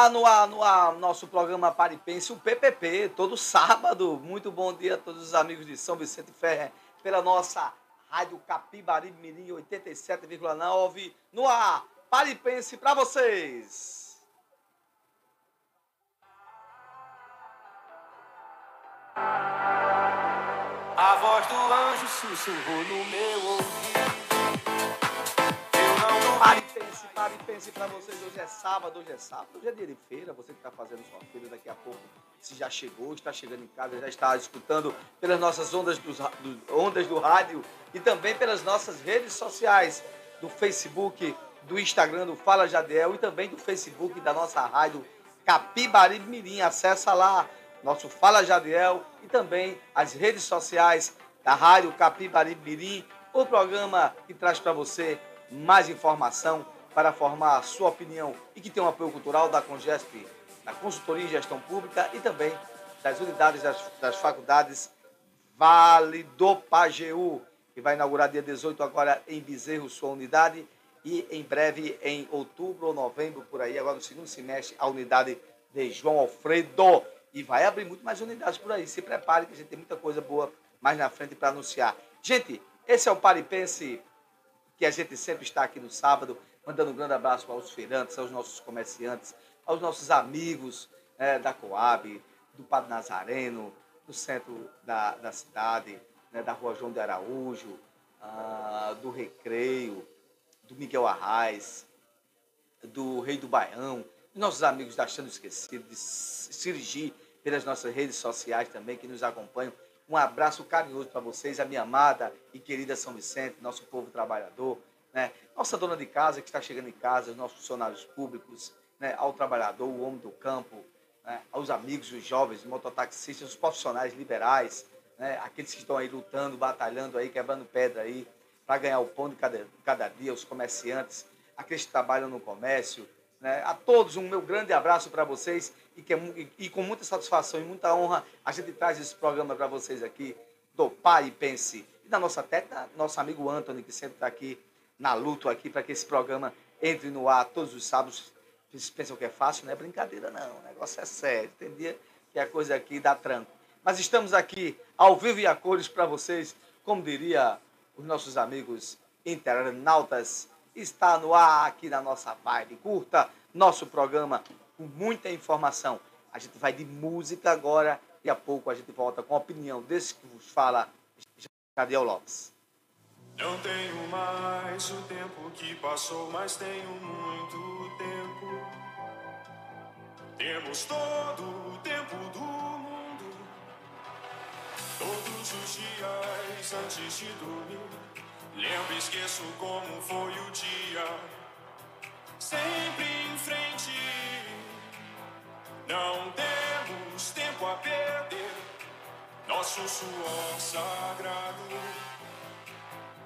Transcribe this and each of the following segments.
ar, no ar, no ar, nosso programa Pare e Pense, o PPP, todo sábado. Muito bom dia a todos os amigos de São Vicente Ferre, pela nossa Rádio Capibari Mirim 87,9. No ar, Pare e Pense para vocês. A voz do anjo sussurrou no meu ouvido. E pense para vocês. Hoje é sábado, hoje é sábado, hoje é dia de feira. Você que está fazendo sua feira daqui a pouco, se já chegou, está chegando em casa, já está escutando pelas nossas ondas, dos, do, ondas do rádio e também pelas nossas redes sociais, do Facebook, do Instagram do Fala Jadiel e também do Facebook da nossa rádio Capibari Mirim. Acessa lá nosso Fala Jadiel e também as redes sociais da Rádio Capibari Mirim, o programa que traz para você mais informação para formar a sua opinião e que tem um apoio cultural da Congesp, da Consultoria em Gestão Pública e também das unidades das, das faculdades Vale do Pajeú, que vai inaugurar dia 18 agora em Bezerro, sua unidade, e em breve, em outubro ou novembro, por aí, agora no segundo semestre, a unidade de João Alfredo. E vai abrir muito mais unidades por aí. Se prepare, que a gente tem muita coisa boa mais na frente para anunciar. Gente, esse é o Paripense que a gente sempre está aqui no sábado, mandando um grande abraço aos feirantes, aos nossos comerciantes, aos nossos amigos eh, da Coab, do Padre Nazareno, do centro da, da cidade, né, da Rua João de Araújo, ah, do Recreio, do Miguel Arraes, do Rei do Baião, nossos amigos da Chando Esquecido, de Sirigi, pelas nossas redes sociais também, que nos acompanham. Um abraço carinhoso para vocês, a minha amada e querida São Vicente, nosso povo trabalhador, né? nossa dona de casa que está chegando em casa, os nossos funcionários públicos, né? ao trabalhador, o homem do campo, né? aos amigos, os jovens, os mototaxistas, os profissionais liberais, né? aqueles que estão aí lutando, batalhando aí, quebrando pedra aí, para ganhar o pão de cada, cada dia, os comerciantes, aqueles que trabalham no comércio, né? A todos um meu grande abraço para vocês e, que, é e, e com muita satisfação e muita honra a gente traz esse programa para vocês aqui do Pai e Pense e da nossa teta, nosso amigo Anthony que sempre está aqui na luta aqui para que esse programa entre no ar todos os sábados. Vocês pensam que é fácil? Não é brincadeira não, o negócio é sério. Tem dia que a coisa aqui dá tranco. Mas estamos aqui ao vivo e a cores para vocês, como diria os nossos amigos internautas. Está no ar aqui na nossa vibe. Curta nosso programa com muita informação. A gente vai de música agora e a pouco a gente volta com a opinião desse que vos fala, Jadiel Lopes. Não tenho mais o tempo que passou, mas tenho muito tempo. Temos todo o tempo do mundo. Todos os dias antes de dormir, lembro e esqueço como foi o dia. Sempre em frente, não temos tempo a perder. Nosso suor sagrado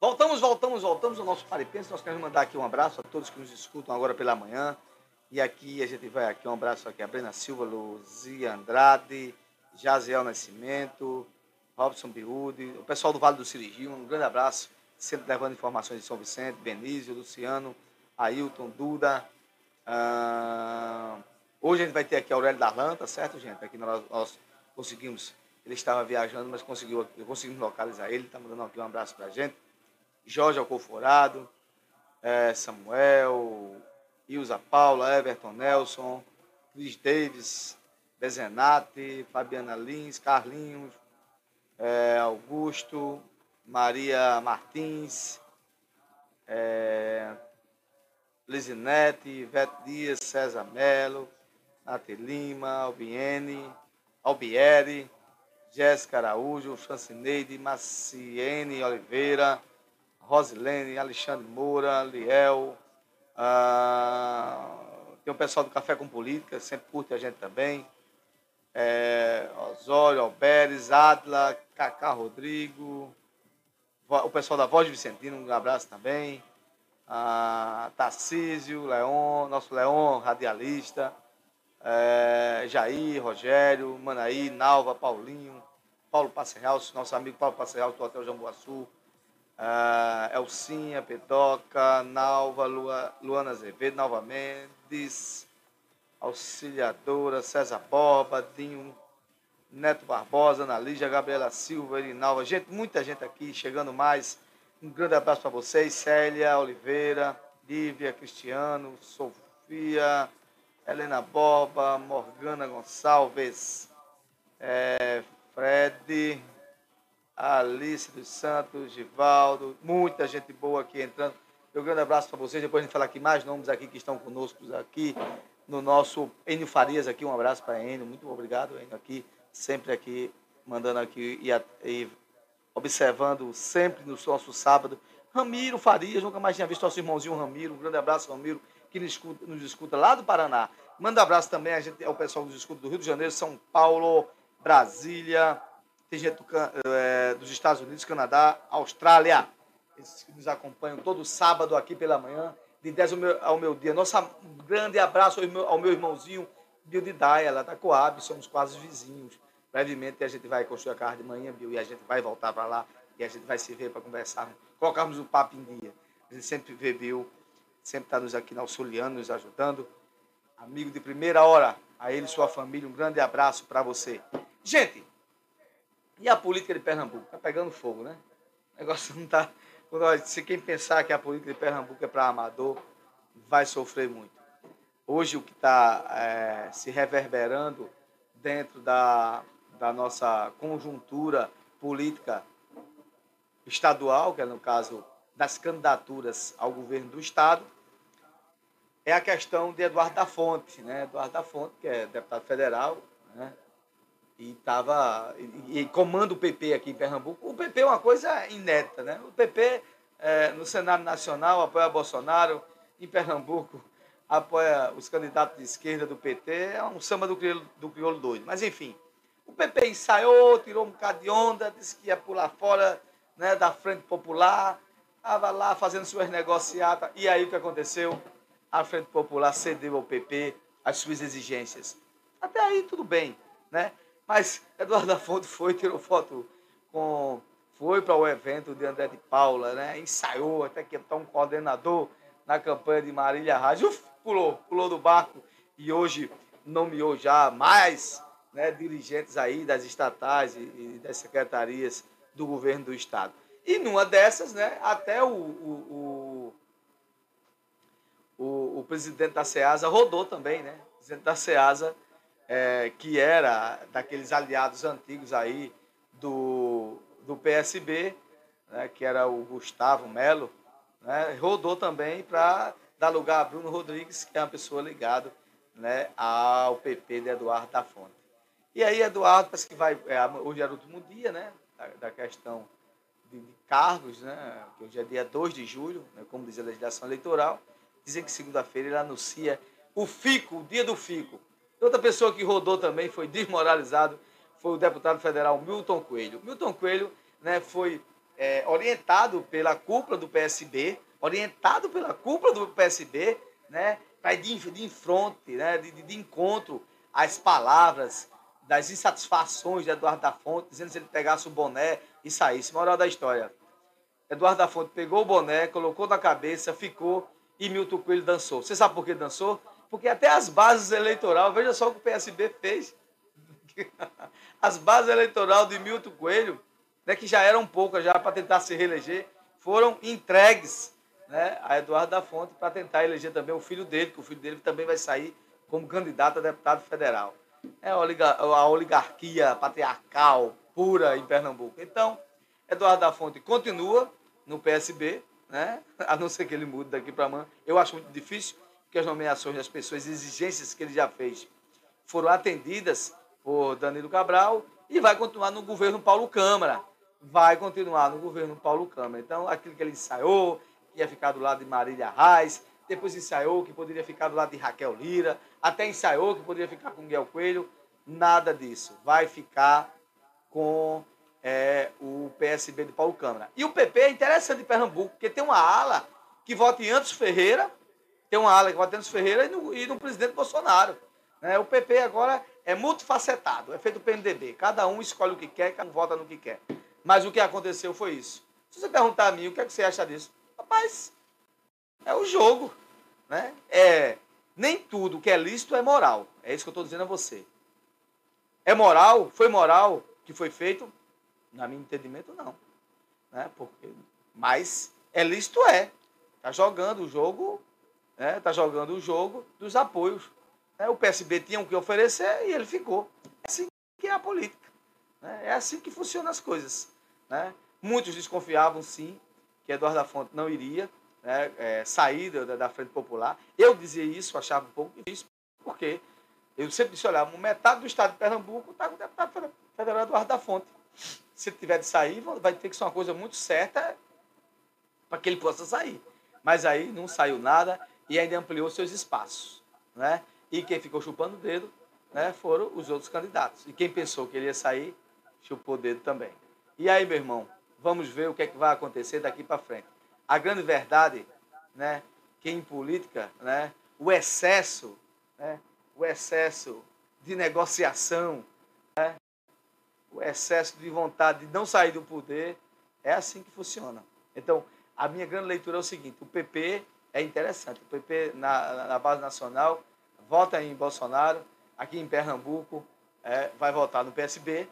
Voltamos, voltamos, voltamos ao nosso Paripense. Nós queremos mandar aqui um abraço a todos que nos escutam agora pela manhã. E aqui a gente vai aqui, um abraço aqui a Brena Silva, Luzia Andrade, Jaziel Nascimento, Robson Biúde, o pessoal do Vale do Sirigi, um grande abraço, sempre levando informações de São Vicente, Benício, Luciano, Ailton, Duda. Ah, hoje a gente vai ter aqui Aurélio Darlan, tá certo, gente? Aqui nós, nós conseguimos, ele estava viajando, mas conseguiu, conseguimos localizar ele, está mandando aqui um abraço para a gente. Jorge Alcoforado, eh, Samuel, Ilza Paula, Everton Nelson, Luiz Davis, Bezenati, Fabiana Lins, Carlinhos, eh, Augusto, Maria Martins, eh, Lizinete, Ivete Dias, César Melo, Nath Lima, Albiene, Albieri, Jéssica Araújo, Francineide, Maciene Oliveira, Rosilene, Alexandre Moura, Liel, ah, tem o pessoal do Café com Política, sempre curte a gente também. É, Osório, Alberes, Adla, Cacá Rodrigo, o pessoal da Voz de Vicentino, um abraço também. Ah, Tarcísio, Leon, nosso Leon, radialista. É, Jair, Rogério, Manaí, Nalva, Paulinho, Paulo Passerral, nosso amigo Paulo Passerral do Hotel Jambuaçu uh, Elcinha, Pedoca, Nalva, Lua, Luana Azevedo, Nalva Mendes, Auxiliadora, César Borba, Dinho, Neto Barbosa, Ana Lígia, Gabriela Silva, Erinalva, gente, muita gente aqui, chegando mais. Um grande abraço para vocês, Célia Oliveira, Lívia, Cristiano, Sofia, Helena Borba, Morgana Gonçalves, é, Fred, Alice dos Santos, Givaldo, muita gente boa aqui entrando. Meu grande abraço para vocês. Depois a gente falar aqui mais nomes aqui que estão conosco aqui no nosso Enio Farias aqui. Um abraço para Enio. Muito obrigado, Enio, aqui, sempre aqui, mandando aqui e, e observando sempre no nosso sábado. Ramiro Farias, nunca mais tinha visto nosso irmãozinho Ramiro. Um grande abraço, Ramiro, que nos escuta, nos escuta lá do Paraná. Manda um abraço também a gente, ao pessoal que nos escuta do Rio de Janeiro, São Paulo, Brasília, tem gente do, é, dos Estados Unidos, Canadá, Austrália. Esses que nos acompanham todo sábado aqui pela manhã, de 10 ao meu, ao meu dia. Nosso grande abraço ao meu, ao meu irmãozinho Bill de Daia, lá da Coab, somos quase vizinhos. Brevemente a gente vai construir a casa de manhã, Bill, e a gente vai voltar para lá e a gente vai se ver para conversar, colocarmos o papo em dia. A gente sempre vê Bill, sempre está nos aqui auxiliando, nos ajudando. Amigo de primeira hora, a ele e sua família, um grande abraço para você. Gente, e a política de Pernambuco? Está pegando fogo, né? O negócio não está. Se quem pensar que a política de Pernambuco é para amador, vai sofrer muito. Hoje, o que está é, se reverberando dentro da, da nossa conjuntura política estadual, que é no caso das candidaturas ao governo do Estado, é a questão de Eduardo da Fonte, né? Eduardo da Fonte, que é deputado federal, né? E tava e, e, comanda o PP aqui em Pernambuco. O PP é uma coisa inédita, né? O PP é, no Senado Nacional apoia Bolsonaro, em Pernambuco apoia os candidatos de esquerda do PT, é um samba do crioulo, do crioulo doido. Mas enfim, o PP ensaiou, tirou um bocado de onda, disse que ia pular fora né, da Frente Popular, estava lá fazendo suas negociatas, e aí o que aconteceu? A Frente Popular cedeu ao PP as suas exigências. Até aí tudo bem, né? Mas Eduardo da Fonte foi, tirou foto com. Foi para o evento de André de Paula, né? Ensaiou, até que está um coordenador na campanha de Marília Rádio. Pulou, pulou do barco e hoje nomeou já mais né, dirigentes aí das estatais e, das secretarias do governo do estado. E numa dessas, né, até o, o, o, o, o presidente da SEASA rodou também, né? O presidente da SEASA é, que era daqueles aliados antigos aí do, do PSB, né, que era o Gustavo Melo, né, rodou também para dar lugar a Bruno Rodrigues, que é uma pessoa ligada né, ao PP de Eduardo da Fonte. E aí, Eduardo, parece que vai. É, hoje era o último dia né, da, da questão de, de cargos, né, que hoje é dia 2 de julho, né, como diz a legislação eleitoral, dizem que segunda-feira ele anuncia o FICO, o dia do FICO. Outra pessoa que rodou também foi desmoralizado foi o deputado federal Milton Coelho. Milton Coelho né, foi é, orientado pela cúpula do PSB, orientado pela cúpula do PSB, né, para de, de enfronte, né, de, de, encontro às palavras das insatisfações de Eduardo da Fonte, dizendo se ele pegasse o boné e saísse. Moral da história. Eduardo da Fonte pegou o boné, colocou na cabeça, ficou e Milton Coelho dançou. Você sabe por que dançou? Porque até as bases eleitorais, veja só o que o PSB fez. As bases eleitorais de Milton Coelho, né, que já eram poucas já para tentar se reeleger, foram entregues né, a Eduardo da Fonte para tentar eleger também o filho dele, que o filho dele também vai sair como candidato a deputado federal. É a oligarquia patriarcal pura em Pernambuco. Então, Eduardo da Fonte continua no PSB, né? a não ser que ele mude daqui para amanhã. Eu acho muito difícil, que as nomeações das pessoas, exigências que ele já fez, foram atendidas por Danilo Cabral e vai continuar no governo Paulo Câmara. Vai continuar no governo Paulo Câmara. Então, aquilo que ele ensaiou, que ia ficar do lado de Marília Reis, depois ensaiou que poderia ficar do lado de Raquel Lira, até ensaiou que poderia ficar com Miguel Coelho, nada disso. Vai ficar com é, o PSB de Paulo Câmara. E o PP é interessante em Pernambuco, porque tem uma ala que vota em Antos Ferreira, tem uma ala que em Antos Ferreira e no, e no presidente Bolsonaro. Né? O PP agora é multifacetado, é feito o PMDB. Cada um escolhe o que quer, cada um vota no que quer. Mas o que aconteceu foi isso. Se você perguntar a mim o que, é que você acha disso, rapaz, é o jogo. Né? É, nem tudo que é lícito é moral. É isso que eu estou dizendo a você. É moral? Foi moral que foi feito? Na meu entendimento, não. Né? Porque, mas é lícito é. Está jogando o jogo, está? Tá jogando o jogo dos apoios. Né? O PSB tinha o que oferecer e ele ficou. É assim que é a política. Né? É assim que funcionam as coisas. Né? Muitos desconfiavam, sim, que Eduardo da Fonte não iria né, é, sair da, da, Frente Popular. Eu dizia isso, achava um pouco difícil, porque eu sempre disse, olha, metade do estado de Pernambuco está com o deputado federal Eduardo da Fonte. Se ele tiver de sair, vai ter que ser uma coisa muito certa para que ele possa sair. Mas aí não saiu nada e ainda ampliou seus espaços. Né? E quem ficou chupando o dedo né, foram os outros candidatos. E quem pensou que ele ia sair, chupou o dedo também. E aí, meu irmão, vamos ver o que, é que vai acontecer daqui para frente. A grande verdade, né, que em política, né, o excesso, né, o excesso de negociação, né, o excesso de vontade de não sair do poder, é assim que funciona. Então, a minha grande leitura é o seguinte: o PP é interessante. O PP, na, na base nacional, vota em Bolsonaro, aqui em Pernambuco é, vai votar no PSB,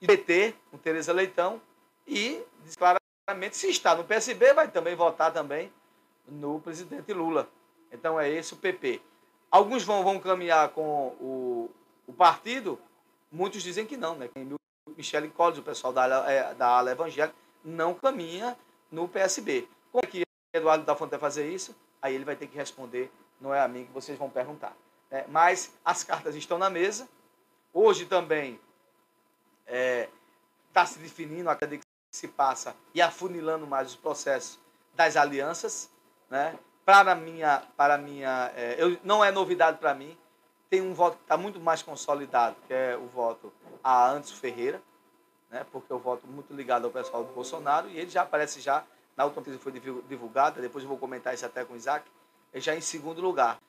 e PT, com Tereza Leitão, e claramente, se está no PSB, vai também votar também no presidente Lula. Então é esse o PP. Alguns vão, vão caminhar com o, o partido, muitos dizem que não, né? Michele Collins, o pessoal da, é, da ala evangélica, não caminha no PSB. Como é que Eduardo da Fonte vai fazer isso? Aí ele vai ter que responder, não é a mim que vocês vão perguntar. É, mas as cartas estão na mesa. Hoje também está é, tá se definindo a que se passa e afunilando mais os processos das alianças. Né? Para minha, para minha é, eu, não é novidade para mim. Tem um voto que está muito mais consolidado, que é o voto a Antes Ferreira, né? porque eu voto muito ligado ao pessoal do Bolsonaro e ele já aparece já na última que foi divulgada, depois eu vou comentar isso até com o Isaac, já em segundo lugar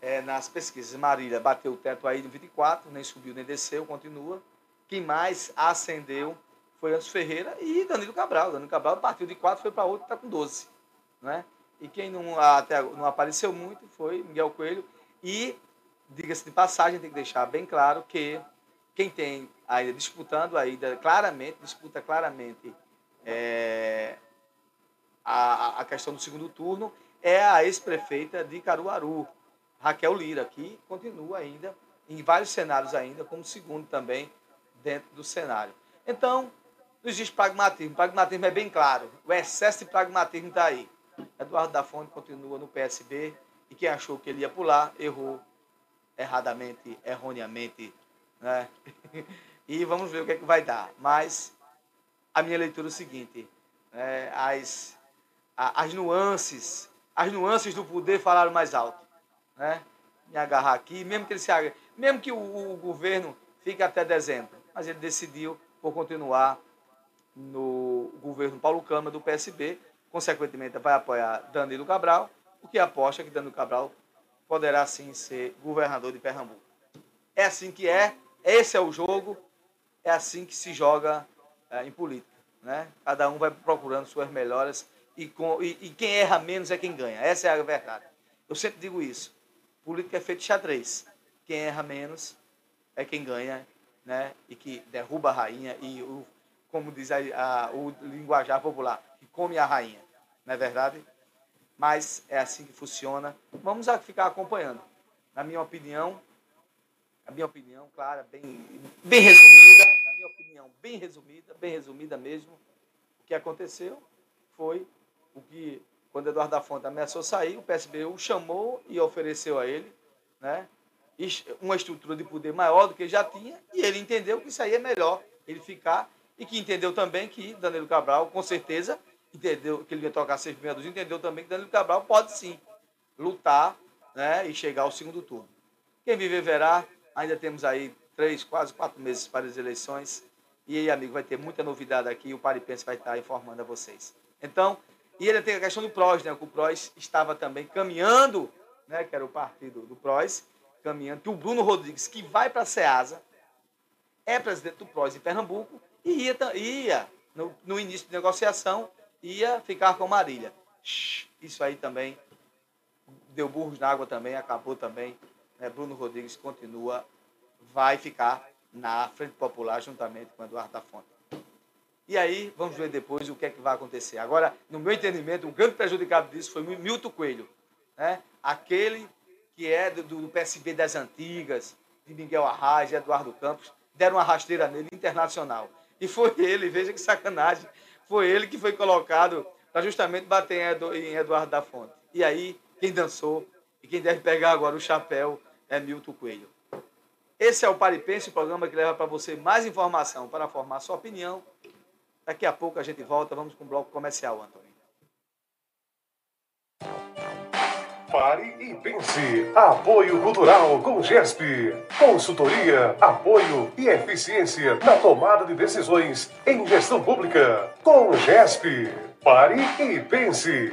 é, nas pesquisas. Marília bateu o teto aí no 24, nem subiu nem desceu, continua. Quem mais ascendeu foi Antes Ferreira e Danilo Cabral. Danilo Cabral partiu de 4, foi para 8, está com 12. Né? E quem não, até, não apareceu muito foi Miguel Coelho. E, diga-se de passagem, tem que deixar bem claro que quem tem ainda disputando, ainda claramente, disputa claramente é, a, a questão do segundo turno, é a ex-prefeita de Caruaru, Raquel Lira, que continua ainda, em vários cenários ainda, como segundo também dentro do cenário. Então, nos diz pragmatismo. Pragmatismo é bem claro. O excesso de pragmatismo está aí. Eduardo da Fonte continua no PSB e quem achou que ele ia pular, errou erradamente, erroneamente. Né? e vamos ver o que, é que vai dar. Mas a minha leitura é o seguinte: é, as, as nuances, as nuances do poder falaram mais alto. Né? Me agarrar aqui, mesmo que ele se agarre, mesmo que o, o governo fique até dezembro, mas ele decidiu por continuar no governo Paulo Câmara do PSB, consequentemente vai apoiar Danilo Cabral, o que aposta que Danilo Cabral poderá sim ser governador de Pernambuco. É assim que é, esse é o jogo, é assim que se joga é, em política. Né? Cada um vai procurando suas melhoras e, com, e, e, quem erra menos é quem ganha. Essa é a verdade. Eu sempre digo isso. Política é feito xadrez. Quem erra menos é quem ganha né? e que derruba a rainha e, o, como diz a, a, o linguajar popular, que come a rainha. Não é verdade? Mas é assim que funciona. Vamos ficar acompanhando. Na minha opinião, a minha opinião, clara, bem, bem resumida, na minha opinião, bem resumida, bem resumida mesmo, o que aconteceu foi o que, quando Eduardo da Fonte ameaçou sair, o PSB o chamou e ofereceu a ele né, uma estrutura de poder maior do que ele já tinha, e ele entendeu que isso aí é melhor ele ficar, e que entendeu também que Danilo Cabral, com certeza, entendeu que ele ia tocar seis dúzia, entendeu também que Danilo Cabral pode sim lutar né, e chegar ao segundo turno. Quem viver verá, Ainda temos aí três, quase quatro meses para as eleições. E aí, amigo, vai ter muita novidade aqui. O Paripense vai estar informando a vocês. Então, e ele tem a questão do PROS, né? O PROS estava também caminhando, né? Que era o partido do PROS, caminhando. Que o Bruno Rodrigues, que vai para a SEASA, é presidente do PROS em Pernambuco e ia, ia no, no início de negociação, ia ficar com Marília. Isso aí também deu burros na água também, acabou também né, Bruno Rodrigues continua, vai ficar na Frente Popular juntamente com Eduardo da Fonte. E aí, vamos ver depois o que é que vai acontecer. Agora, no meu entendimento, o grande prejudicado disso foi Milton Coelho, né? aquele que é do, do PSB das antigas, de Miguel Arraes, Eduardo Campos, deram uma rasteira nele internacional. E foi ele, veja que sacanagem, foi ele que foi colocado para justamente bater em Eduardo da Fonte. E aí, quem dançou e quem deve pegar agora o chapéu é Milton Coelho. Esse é o Paripense, o programa que leva para você mais informação para formar sua opinião. Daqui a pouco a gente volta, vamos com o bloco comercial, Antônio. Pare e pense. Apoio Cultural com GESP. Consultoria, apoio e eficiência na tomada de decisões em gestão pública. Com GESP. Pare e pense.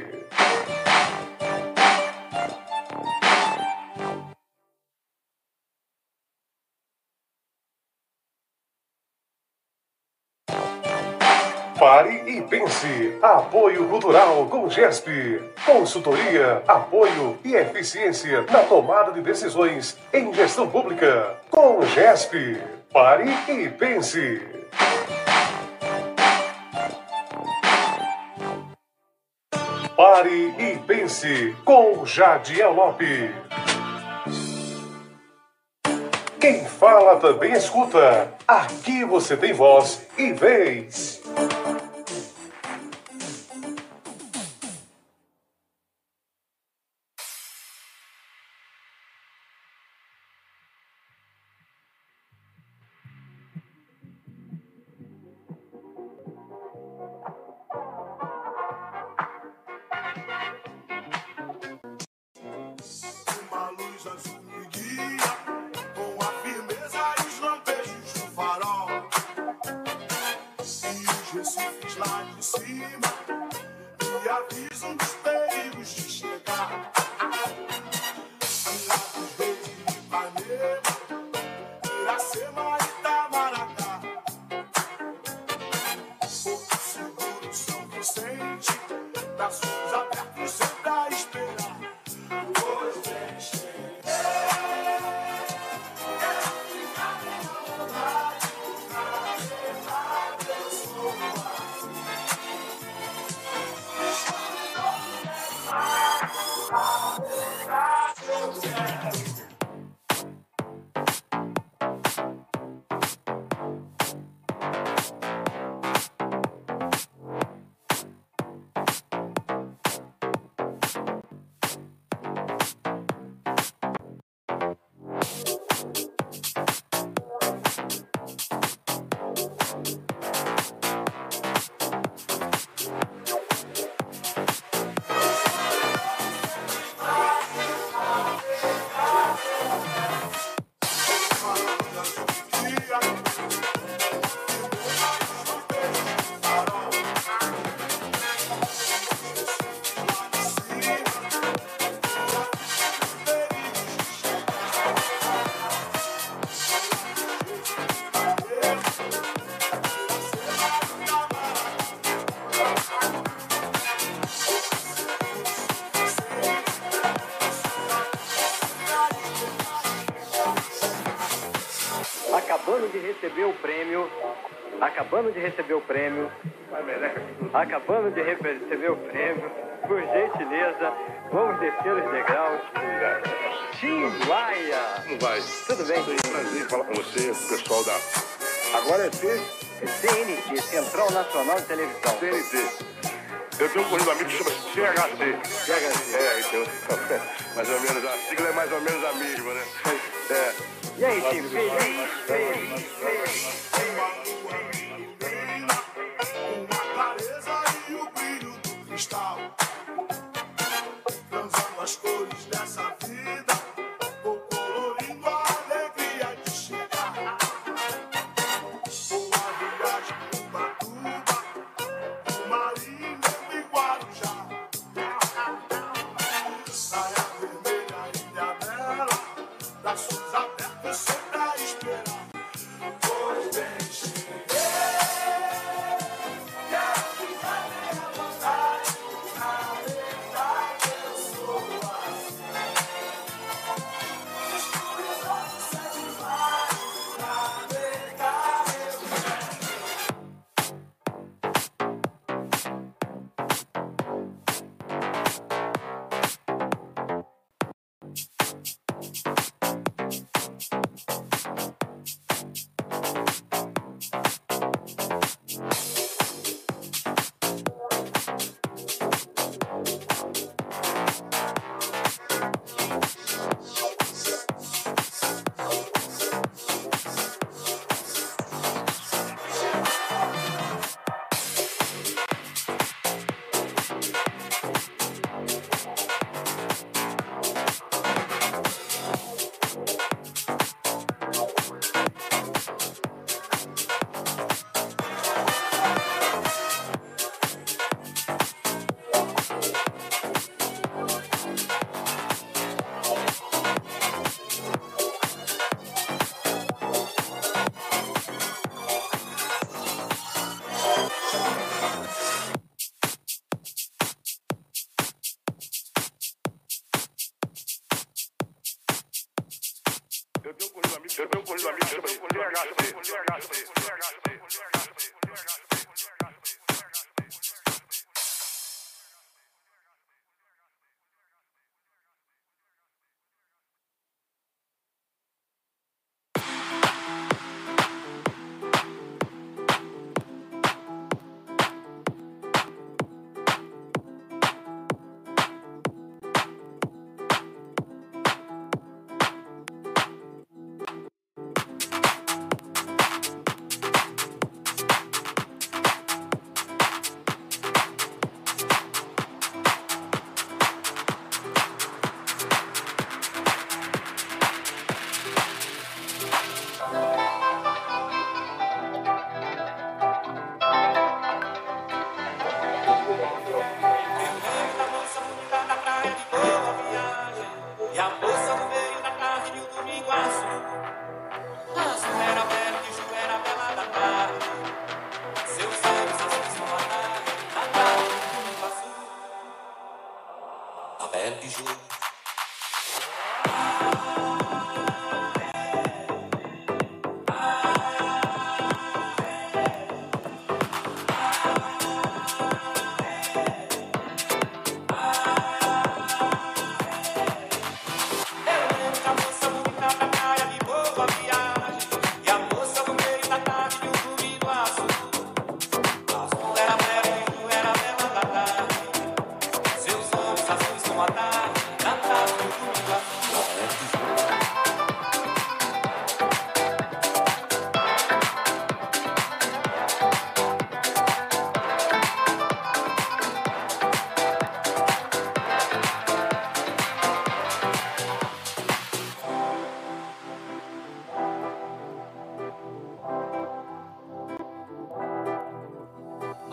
Pare e pense. Apoio Cultural com GESP. Consultoria, apoio e eficiência na tomada de decisões em gestão pública. Com GESP. Pare e pense. Pare e pense com Jadiel Lopes. Quem fala também escuta. Aqui você tem voz e vez. Acabando de receber o prêmio. Acabando de receber o prêmio. Por gentileza, vamos descer os degraus. Timbaia! Como vai? Tudo bem? Foi um prazer falar com você, pessoal da. Agora é C, CNT, Central Nacional de Televisão. CNT. Eu tenho um corrido amigo que chama CHC. CHC. É, então. Mais ou menos, a sigla é mais ou menos a mesma, né? É. E aí, Tim? Feliz, feliz, feliz. Dessa vida.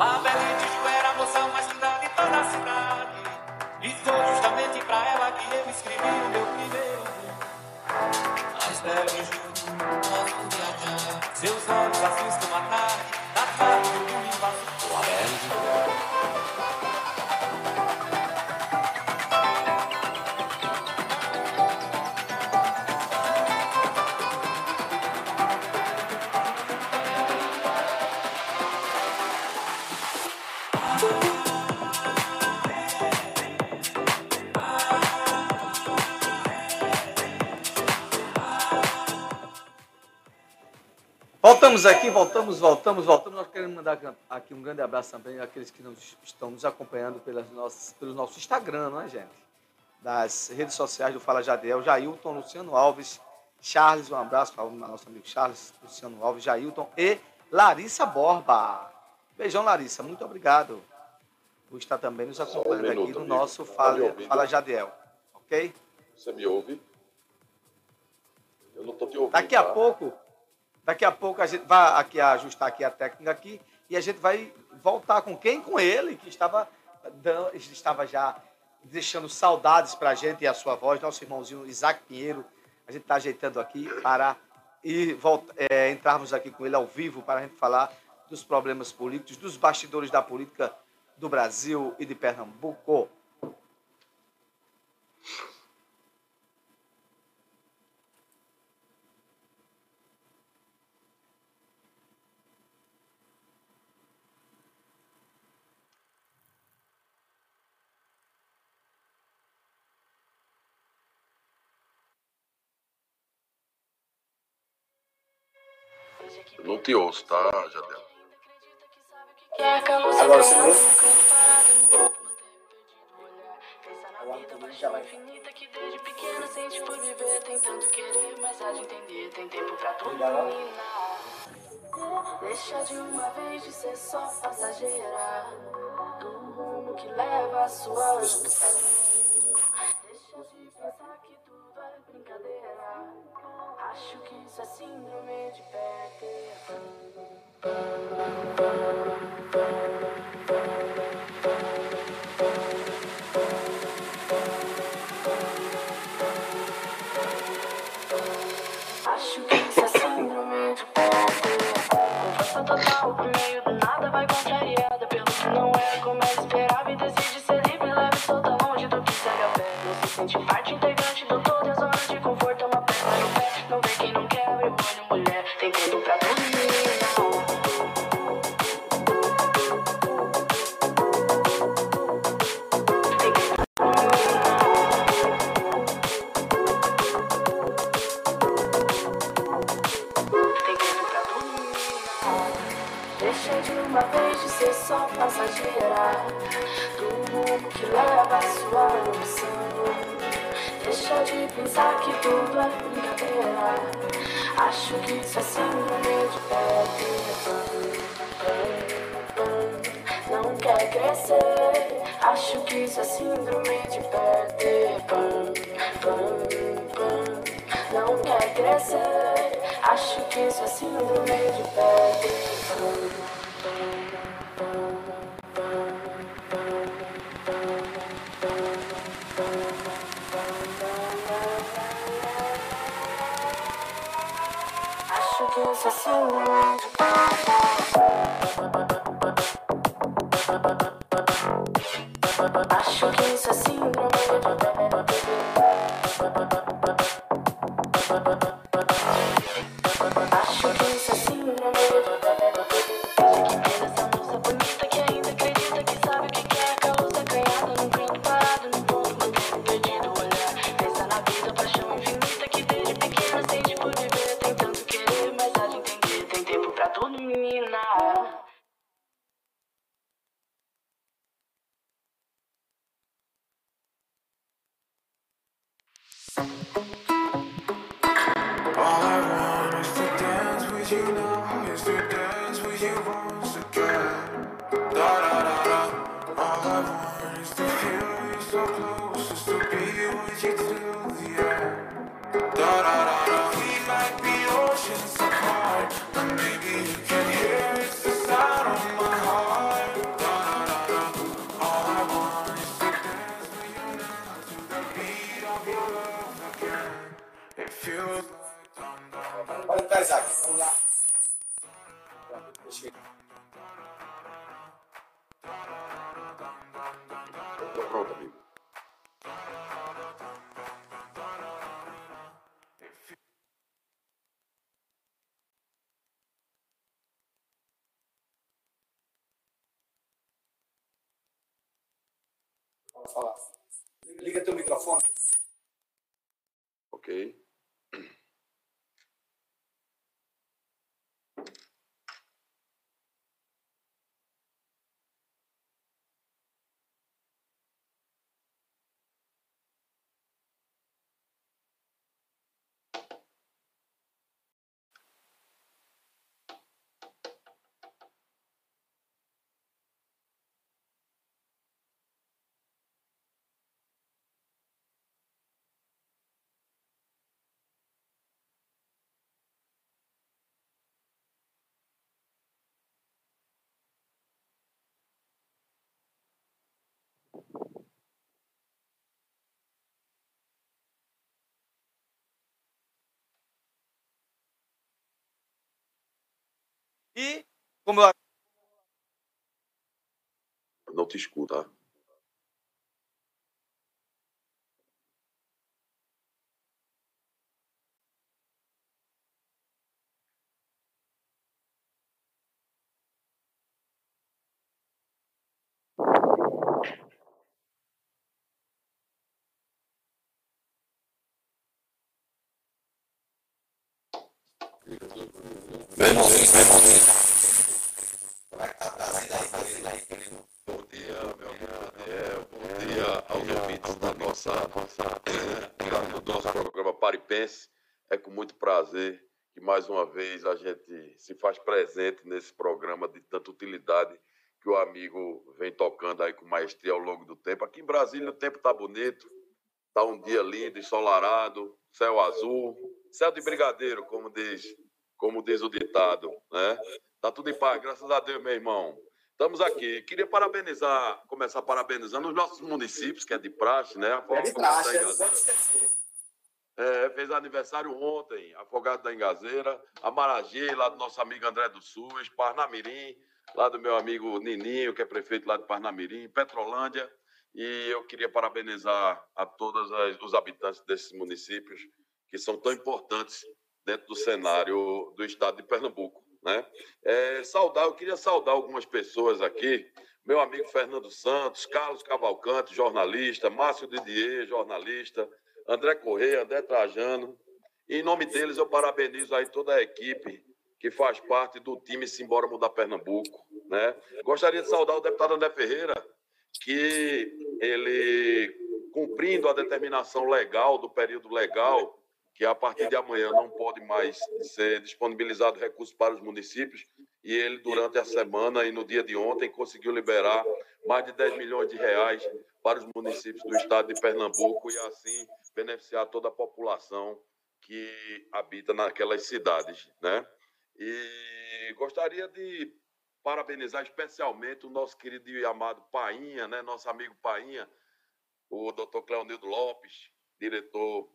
A Belém de Ju era a moção mais linda de toda a cidade. E foi justamente pra ela que eu escrevi o meu primeiro Mas Belém de Ju, quando vamos viajar. Seus olhos assustam a tarde. Voltamos aqui, voltamos, voltamos, voltamos. Nós queremos mandar aqui um grande abraço também àqueles que nos, estão nos acompanhando pelas nossas, pelo nosso Instagram, não é, gente? Das redes sociais do Fala Jadiel, Jailton, Luciano Alves, Charles, um abraço para o nosso amigo Charles, Luciano Alves, Jailton e Larissa Borba. Beijão, Larissa, muito obrigado por estar também nos acompanhando um aqui no nosso Tá Fala? Fala Jadiel, ok? Você me ouve? Eu não tô te ouvindo. Daqui a tá? pouco, daqui a pouco a gente vai aqui ajustar aqui a técnica aqui e a gente vai voltar com quem? Com ele, que estava, estava já deixando saudades para a gente e a sua voz, nosso irmãozinho Isaac Pinheiro. A gente está ajeitando aqui para ir, volta, é, entrarmos aqui com ele ao vivo para a gente falar dos problemas políticos, dos bastidores da política do Brasil e de Pernambuco. Eu não te ouço, tá, Jadel? Agora você me infinita que desde pequena sente por viver, tem tanto querer, mas há de entender, tem tempo pra tudo. Deixa de uma vez de ser só passageira do rumo que leva a sua ambição. Acho que isso é síndrome de Peter Pan. Acho que isso é síndrome de Peter Com força total pro meio Acho que isso é síndrome de Peter Acho que isso é síndrome de E, como eu Não te escuta. tá? Bom É com muito prazer que mais uma vez a gente se faz presente nesse programa de tanta utilidade que o amigo vem tocando aí com maestria ao longo do tempo. Aqui em Brasília o tempo está bonito, está um dia lindo, ensolarado, céu azul, céu de brigadeiro, como diz, como diz o ditado, né? Tá tudo em paz, graças a Deus, meu irmão. Estamos aqui. Queria parabenizar, começar parabenizando os nossos municípios, que é de praxe, né? É de Afogado praxe, da é, Engazeira, pode esquecer. é, fez aniversário ontem, Afogado da Engazeira, Amaragi, lá do nosso amigo André do SUS, Parnamirim, lá do meu amigo Nininho, que é prefeito lá de Parnamirim, Petrolândia. E eu queria parabenizar a todos os habitantes desses municípios que são tão importantes dentro do cenário do estado de Pernambuco. Né? É, saudar, eu queria saudar algumas pessoas aqui. Meu amigo Fernando Santos, Carlos Cavalcante, jornalista, Márcio Didier, jornalista, André Correia, André Trajano. Em nome deles, eu parabenizo aí toda a equipe que faz parte do time Simbora Mudar Pernambuco. Né? Gostaria de saudar o deputado André Ferreira, que ele, cumprindo a determinação legal do período legal, que a partir de amanhã não pode mais ser disponibilizado recursos para os municípios, e ele, durante a semana e no dia de ontem, conseguiu liberar mais de 10 milhões de reais para os municípios do estado de Pernambuco e, assim, beneficiar toda a população que habita naquelas cidades, né? E gostaria de parabenizar especialmente o nosso querido e amado Painha, né? Nosso amigo Painha, o doutor Cleonildo Lopes, diretor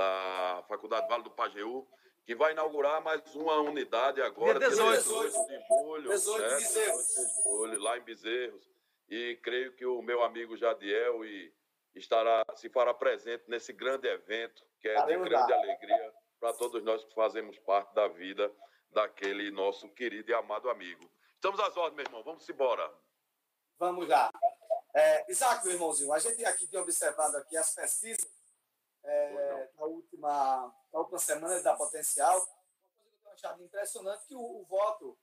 da Faculdade Vale do Pajeú, que vai inaugurar mais uma unidade agora, Dia 18. 18 de julho, 18 de certo? Bezerros. 18 de julho, lá em Bezerros. E creio que o meu amigo Jadiel e estará, se fará presente nesse grande evento, que é de grande lá. alegria para todos nós que fazemos parte da vida daquele nosso querido e amado amigo. Estamos às ordens, meu irmão. Vamos embora. Vamos lá. É, Isaac, meu irmãozinho, a gente aqui tem observado aqui as pesquisas é, da, última, da última semana da Potencial. Uma coisa que eu tenho achado impressionante que o, o voto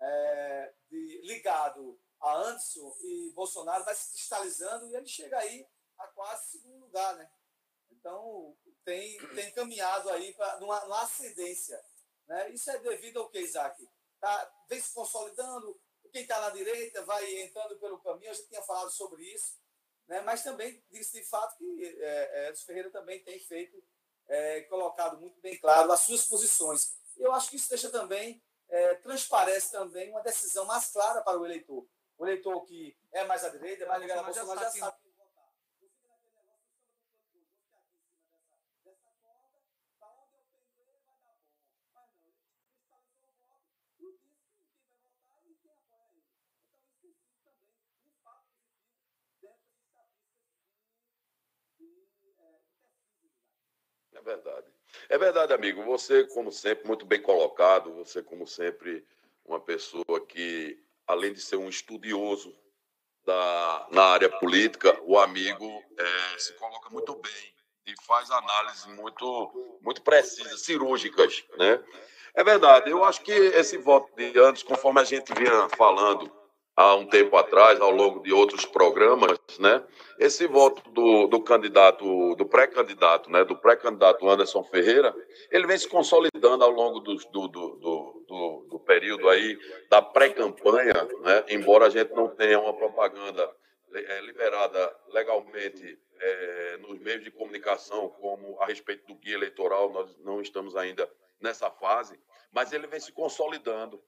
é, de- ligado a Anderson e Bolsonaro vai se cristalizando e ele chega aí a quase segundo lugar, né? Então, tem, tem caminhado aí para numa, numa ascendência. Né? Isso é devido ao que, Isaac? Tá, vem se consolidando, quem está na direita vai entrando pelo caminho, a gente tinha falado sobre isso, né? mas também disse de fato que é, é, Edson Ferreira também tem feito, é, colocado muito bem claro as suas posições. E eu acho que isso deixa também, é, transparece também uma decisão mais clara para o eleitor. O eleitor que é mais à direita, é mais ligado a Bolsonaro já sabe sabe quem votar. Você fica naquele negócio, você fica aqui em cima dessa, dessa corda, para onde eu pender vai dar bom. Mas não, ele cristalizou o voto e disse quem vai votar e quem apoia ele. Então isso tem sido também um fato positivo dentro das estatísticas de, de, é, de pesquisa. É verdade. É verdade, amigo. Você, como sempre, muito bem colocado. Você, como sempre, uma pessoa que, além de ser um estudioso da, na área política, o amigo é, se coloca muito bem e faz análises muito, muito precisas, cirúrgicas, né? É verdade, eu acho que esse voto de antes, conforme a gente vinha falando há um tempo atrás, ao longo de outros programas, né? Esse voto do, do candidato, do pré-candidato, né? Do pré-candidato Anderson Ferreira, ele vem se consolidando ao longo do, do, do, do, do período aí da pré-campanha, né? Embora a gente não tenha uma propaganda é, liberada legalmente é, nos meios de comunicação, como a respeito do guia eleitoral, nós não estamos ainda nessa fase, mas ele vem se consolidando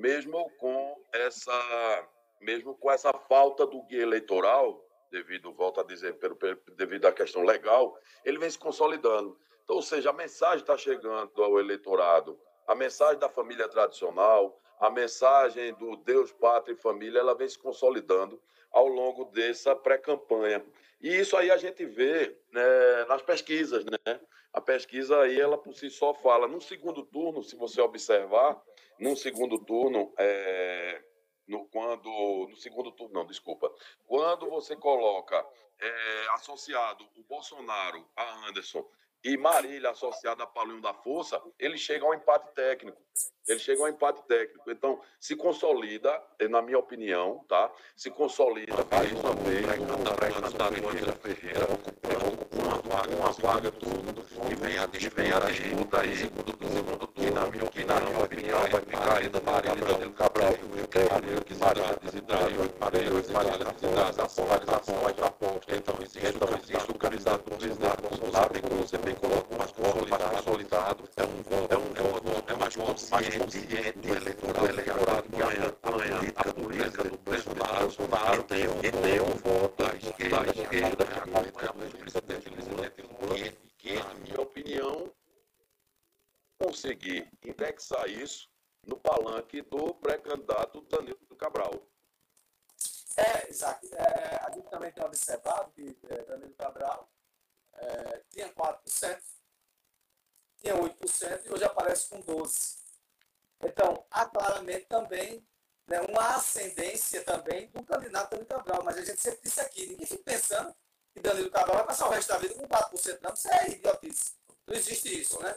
mesmo com essa, mesmo com essa falta do guia eleitoral, devido, volto a dizer, pelo, devido à questão legal, ele vem se consolidando. Então, ou seja, a mensagem está chegando ao eleitorado, a mensagem da família tradicional, a mensagem do Deus, Pátria e Família, ela vem se consolidando ao longo dessa pré-campanha. E isso aí a gente vê né, nas pesquisas, né? A pesquisa aí, ela por si só fala. No segundo turno, se você observar, no segundo turno, é, no, quando. No segundo turno, não, desculpa. Quando você coloca é, associado o Bolsonaro a Anderson e Marília associada a Paulinho da Força, ele chega ao empate técnico. Ele chega ao empate técnico. Então, se consolida, na minha opinião, tá? Se consolida mais uma vez o Ferreira ocupando uma vaga, uma vaga tudo e vem a disputa aí do segundo turno, na minha, que na minha opinião vai ficar ainda Marília Danilo Cabral, Marília que Marília desidrata, Marília desidrata, a polarização vai para ponto. Então, existe o candidato Bolsonaro, tem como você bem colocou, mais consolidado, é um voto, é um voto, é mais consciente do eleitorado que amanhã, amanhã a política do Bolsonaro tem um voto da esquerda, que acompanha o presidente Lula, que, na minha opinião, conseguir indexar isso no palanque do pré-candidato Danilo Cabral. É, Isaac, é, a gente também tem observado que é, Danilo Cabral é, tinha 4%, tinha 8% e hoje aparece com 12%. Então, há claramente também né, uma ascendência também do candidato Danilo Cabral, mas a gente sempre disse aqui, ninguém fica pensando que Danilo Cabral vai passar o resto da vida com 4%, não, isso é idiotice. Não existe isso, né?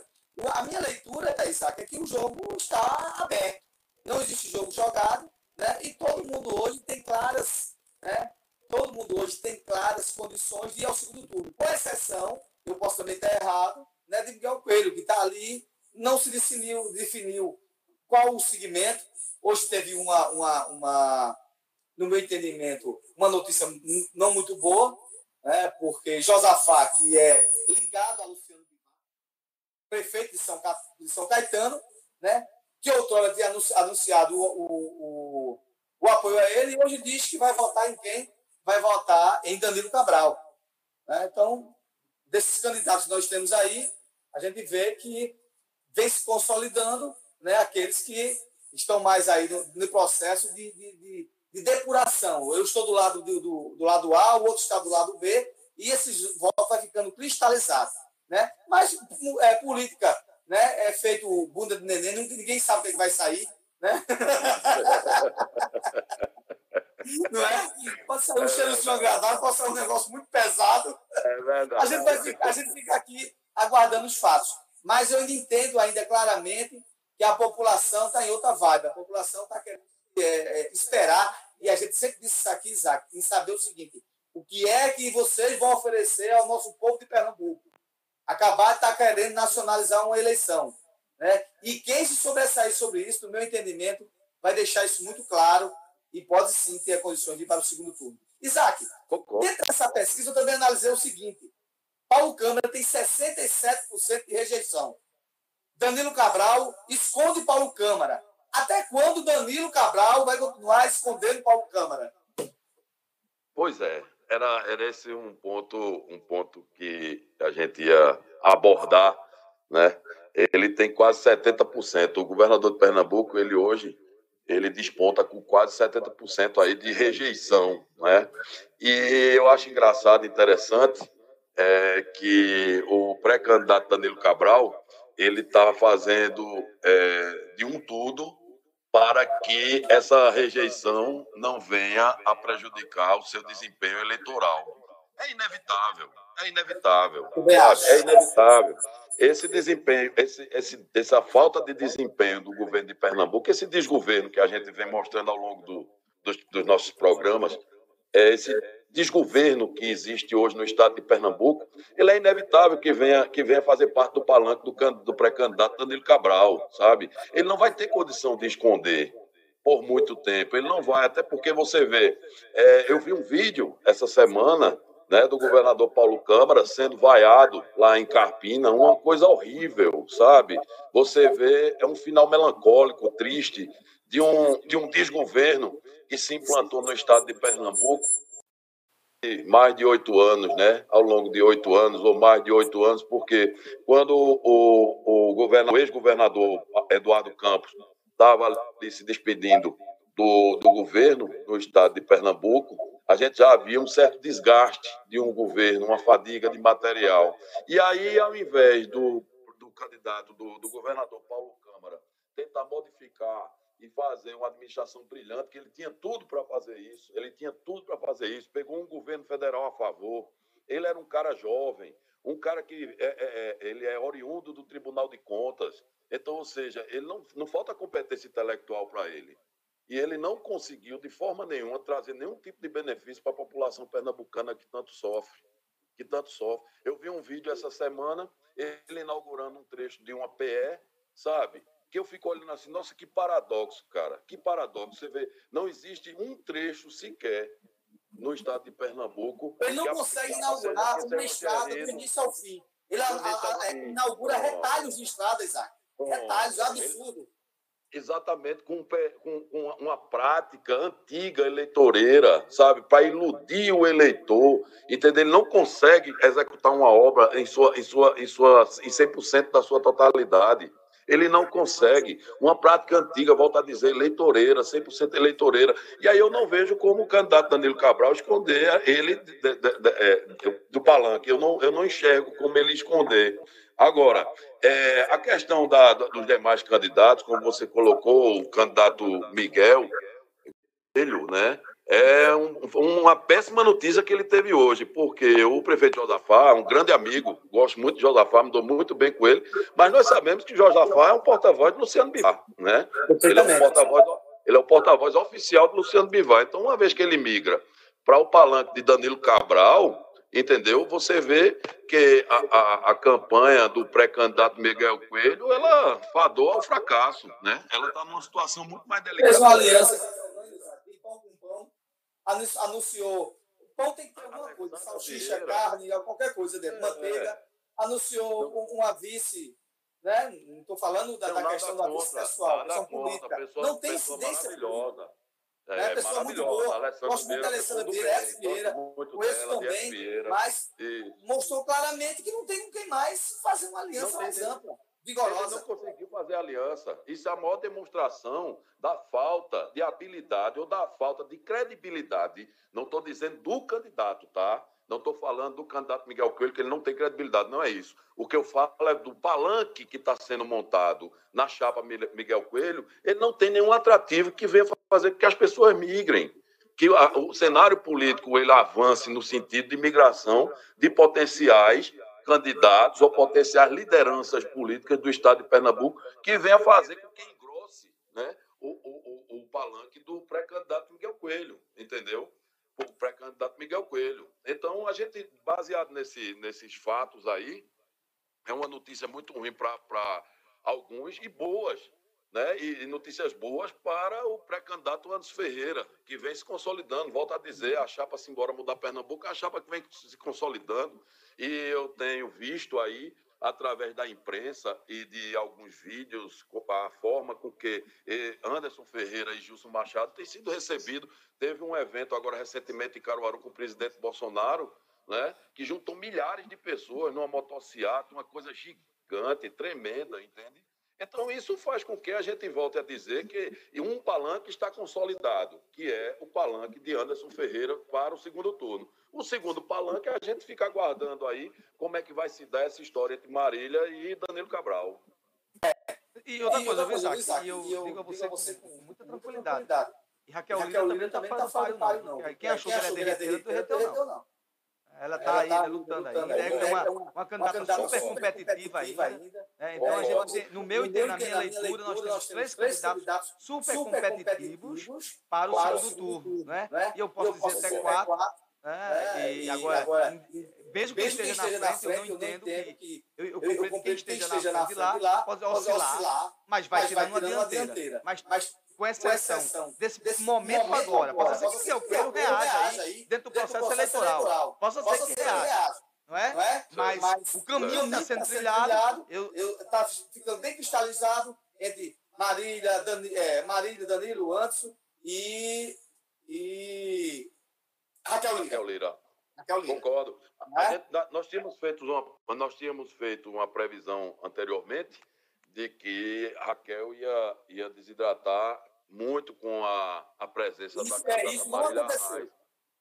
A minha leitura, da Isaac, é que o jogo está aberto. Não existe jogo jogado, né? E todo mundo hoje tem claras, né? Todo mundo hoje tem claras condições de ir ao segundo turno. Com exceção, eu posso também estar errado, né, de Miguel Coelho, que está ali, não se definiu, definiu qual o segmento. Hoje teve uma, uma, uma, no meu entendimento, uma notícia não muito boa, né, porque Josafá, que é ligado a Luciano prefeito de São, de São Caetano, né, que outrora tinha anunciado o, o, o, o, apoio a ele, e hoje diz que vai votar em quem? Vai votar em Danilo Cabral. Né? Então, desses candidatos que nós temos aí, a gente vê que vem se consolidando né, aqueles que estão mais aí no, no processo de, de, de, de, depuração. Eu estou do lado do, do, do, lado A, o outro está do lado B, e esses votos vai ficando cristalizados. Né? Mas é, política né? é feito bunda de neném, ninguém sabe o que vai sair. Né? Não é? Pode sair um cheiro de agradável, pode sair um negócio muito pesado. É verdade. A gente, vai ficar, a gente fica aqui aguardando os fatos. Mas eu ainda entendo ainda claramente que a população está em outra vibe. A população está querendo é, é, esperar, e a gente sempre disse isso aqui, Isaac, em saber o seguinte: o que é que vocês vão oferecer ao nosso povo de Pernambuco? Acabar de estar tá querendo nacionalizar uma eleição. Né? E quem se sobressair sobre isso, no meu entendimento, vai deixar isso muito claro e pode sim ter condições de ir para o segundo turno. Isaac, Concordo. dentro dessa pesquisa eu também analisei o seguinte: Paulo Câmara tem 67% de rejeição. Danilo Cabral esconde Paulo Câmara. Até quando Danilo Cabral vai continuar escondendo Paulo Câmara? Pois é, era, era esse um ponto, um ponto que a gente ia abordar, né? Ele tem quase 70%. O governador de Pernambuco, ele hoje ele desponta com quase 70% aí de rejeição, né? E eu acho engraçado, interessante, é, que o pré-candidato Danilo Cabral ele está fazendo é, de um tudo para que essa rejeição não venha a prejudicar o seu desempenho eleitoral. É inevitável, é inevitável. É inevitável. Esse desempenho, esse, esse, essa falta de desempenho do governo de Pernambuco, esse desgoverno que a gente vem mostrando ao longo do, dos, dos nossos programas, é esse desgoverno que existe hoje no estado de Pernambuco, ele é inevitável que venha, que venha fazer parte do palanque do, do pré-candidato Danilo Cabral, sabe? Ele não vai ter condição de esconder por muito tempo, ele não vai, até porque você vê, é, eu vi um vídeo essa semana né, do governador Paulo Câmara sendo vaiado lá em Carpina, uma coisa horrível, sabe? Você vê, é um final melancólico, triste, de um, de um desgoverno que se implantou no estado de Pernambuco mais de oito anos, né? Ao longo de oito anos ou mais de oito anos, porque quando o, o, o ex-governador Eduardo Campos estava ali se despedindo do, do governo do estado de Pernambuco, a gente já havia um certo desgaste de um governo, uma fadiga de material. E aí, ao invés do, do candidato, do, do governador Paulo Câmara, tentar modificar e fazer uma administração brilhante, que ele tinha tudo para fazer isso, ele tinha tudo para fazer isso, pegou um governo federal a favor, ele era um cara jovem, um cara que é, é, é, ele é oriundo do Tribunal de Contas, então, ou seja, ele não, não falta competência intelectual para ele. E ele não conseguiu, de forma nenhuma, trazer nenhum tipo de benefício para a população pernambucana que tanto sofre. Que tanto sofre. Eu vi um vídeo essa semana, ele inaugurando um trecho de uma PE, sabe? Que eu fico olhando assim, nossa, que paradoxo, cara, que paradoxo. Você vê, não existe um trecho sequer no estado de Pernambuco. Ele não consegue inaugurar uma estrada do início ao fim. Ele a, a, a, inaugura retalhos de estrada, Isaac. Retalhos, absurdo. Exatamente, com, com, com uma prática antiga eleitoreira, sabe? Para iludir o eleitor, entendeu? Ele não consegue executar uma obra em, sua, em, sua, em, sua, em 100% da sua totalidade. Ele não consegue. Uma prática antiga, volta a dizer, eleitoreira, 100% eleitoreira. E aí eu não vejo como o candidato Danilo Cabral esconder ele de, de, de, é, do palanque. Eu não, eu não enxergo como ele esconder. Agora, é, a questão da, dos demais candidatos, como você colocou, o candidato Miguel, né? É um, uma péssima notícia que ele teve hoje, porque o prefeito Josafá é um grande amigo, gosto muito de Josafá, me dou muito bem com ele, mas nós sabemos que Josafá é um porta-voz de Luciano Bivar, né? Ele é um porta-voz ele é o porta-voz oficial do Luciano Bivar. Então, uma vez que ele migra para o palanque de Danilo Cabral, entendeu? Você vê que a, a, a campanha do pré-candidato Miguel Coelho, ela fadou ao fracasso, né? Ela está numa situação muito mais delicada. Fez uma aliança anunciou. Pão tem que ter alguma coisa, salsicha, carne, qualquer coisa dentro, é, manteiga. É. Anunciou então, uma vice, né? Não estou falando da, da questão da vice pessoal, questão política. Pessoa, não tem incidência maravilhosa. É, né? pessoa muito boa. Gosto muito da Alessandra Vieira, F. Vieira, conheço também, mas mostrou claramente que não tem com quem mais fazer uma aliança mais ampla vigorosa. Ele não conseguiu fazer aliança. Isso é a maior demonstração da falta de habilidade ou da falta de credibilidade. Não estou dizendo do candidato, tá? Não estou falando do candidato Miguel Coelho, que ele não tem credibilidade, não é isso. O que eu falo é do palanque que está sendo montado na chapa Miguel Coelho, ele não tem nenhum atrativo que venha fazer com que as pessoas migrem. Que o cenário político ele avance no sentido de migração de potenciais candidatos ou potenciais lideranças políticas do estado de Pernambuco que venha fazer com que engrosse né, o, o, o, o palanque do pré-candidato Miguel Coelho, entendeu? O pré-candidato Miguel Coelho. Então, a gente, baseado nesse, nesses fatos aí, é uma notícia muito ruim para alguns e boas né? E, notícias boas para o pré-candidato Anderson Ferreira, que vem se consolidando. Volto a dizer, a chapa se embora mudar Pernambuco, é a chapa que vem se consolidando. E eu tenho visto aí, através da imprensa e de alguns vídeos, a forma com que Anderson Ferreira e Gilson Machado têm sido recebidos. Teve um evento agora recentemente em Caruaru com o presidente Bolsonaro, né, que juntou milhares de pessoas numa motocicleta, uma coisa gigante, tremenda, entende? Então, isso faz com que a gente volte a dizer que um palanque está consolidado, que é o palanque de Anderson Ferreira para o segundo turno. O segundo palanque, a gente fica aguardando aí como é que vai se dar essa história entre Marília e Danilo Cabral. É. E outra e coisa, coisa Isaac, Isaac, eu, eu digo a você, com tranquilidade. E Raquel, Raquel Lira Lira também não tá tá fazendo fazendo páreo, não. não. Quem achou que ela é derreteira, não derreteu, não. Ela está ainda tá lutando lutando ainda. ainda, É uma, é uma, uma candidata, candidata super super competitiva competitiva ainda. ainda. É, então a gente Concordo. tem, no meu No e na minha leitura, nós temos três candidatos super competitivos para o segundo turno, né? né? E eu posso dizer até quatro. né? É, E agora, agora, mesmo que esteja na frente, eu não entendo que. Eu, compreendo que quem esteja na frente lá pode oscilar, mas vai tirando uma dianteira. Mas, com exceção desse momento agora, posso ser que o Pedro reaja aí dentro do processo eleitoral. Posso ser que reaja. Não é? Mas, Mas o caminho está tá sendo trilhado, eu, está ficando bem cristalizado entre Marília, Dani, é, Marília Danilo, Anderson e, e Raquel Lira. Raquel Lira. Raquel Lira. Concordo. Não é? A gente- nós, tínhamos feito uma, nós tínhamos feito uma previsão anteriormente de que Raquel ia, ia desidratar muito com a, a presença Isso, da é, isso não Marília aconteceu.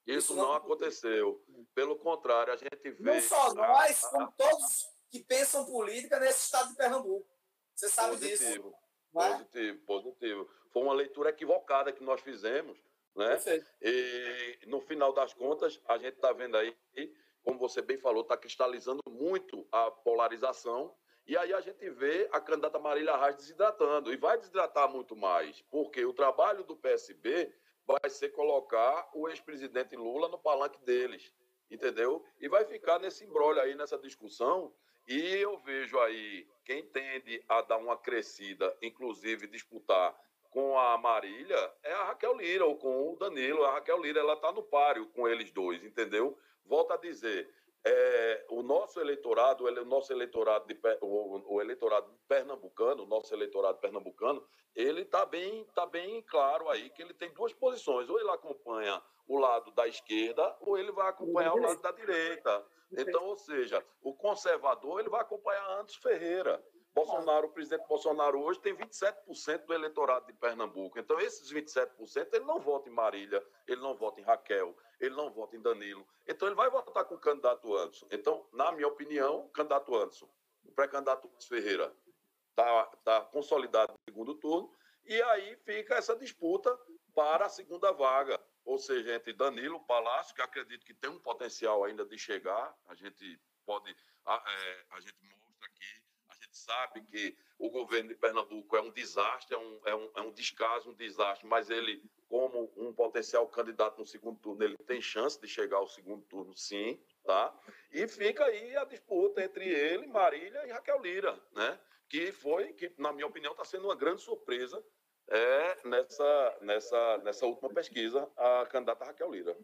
Isso, Isso não aconteceu. Pelo contrário, a gente vê. Não só nós, a- como todos que pensam política nesse estado de Pernambuco. Você sabe disso. Positivo, é? positivo, positivo. Foi uma leitura equivocada que nós fizemos, né? Perfeito. E no final das contas, a gente está vendo aí, como você bem falou, está cristalizando muito a polarização. E aí a gente vê a candidata Marília Reis desidratando. E vai desidratar muito mais, porque o trabalho do PSB vai ser colocar o ex-presidente Lula no palanque deles, entendeu? E vai ficar nesse embrolho aí, nessa discussão. E eu vejo aí quem tende a dar uma crescida, inclusive disputar com a Marília, é a Raquel Lira ou com o Danilo. A Raquel Lira, ela está no páreo com eles dois, entendeu? Volto a dizer, é, o nosso eleitorado, ele- o nosso eleitorado, de, o, o eleitorado pernambucano, o nosso eleitorado pernambucano, ele está bem, tá bem claro aí que ele tem duas posições. Ou ele acompanha o lado da esquerda, ou ele vai acompanhar o lado da direita. Então, ou seja, o conservador ele vai acompanhar Anderson Ferreira. Bolsonaro, o presidente Bolsonaro hoje tem 27% do eleitorado de Pernambuco. Então, esses 27%, ele não vota em Marília, ele não vota em Raquel, ele não vota em Danilo. Então, ele vai votar com o candidato Anderson. Então, na minha opinião, o candidato Anderson, o pré-candidato Ferreira, está tá consolidado no segundo turno. E aí fica essa disputa para a segunda vaga. Ou seja, entre Danilo Palácio, que acredito que tem um potencial ainda de chegar, a gente pode, a, é, a gente mostra aqui, gente sabe que o governo de Pernambuco é um desastre, é um, é um, é um descaso, um desastre, mas ele, como um potencial candidato no segundo turno, ele tem chance de chegar ao segundo turno, sim, tá? E fica aí a disputa entre ele, Marília e Raquel Lira, né? Que foi, que na minha opinião está sendo uma grande surpresa é, nessa, nessa, nessa última pesquisa, a candidata Raquel Lira.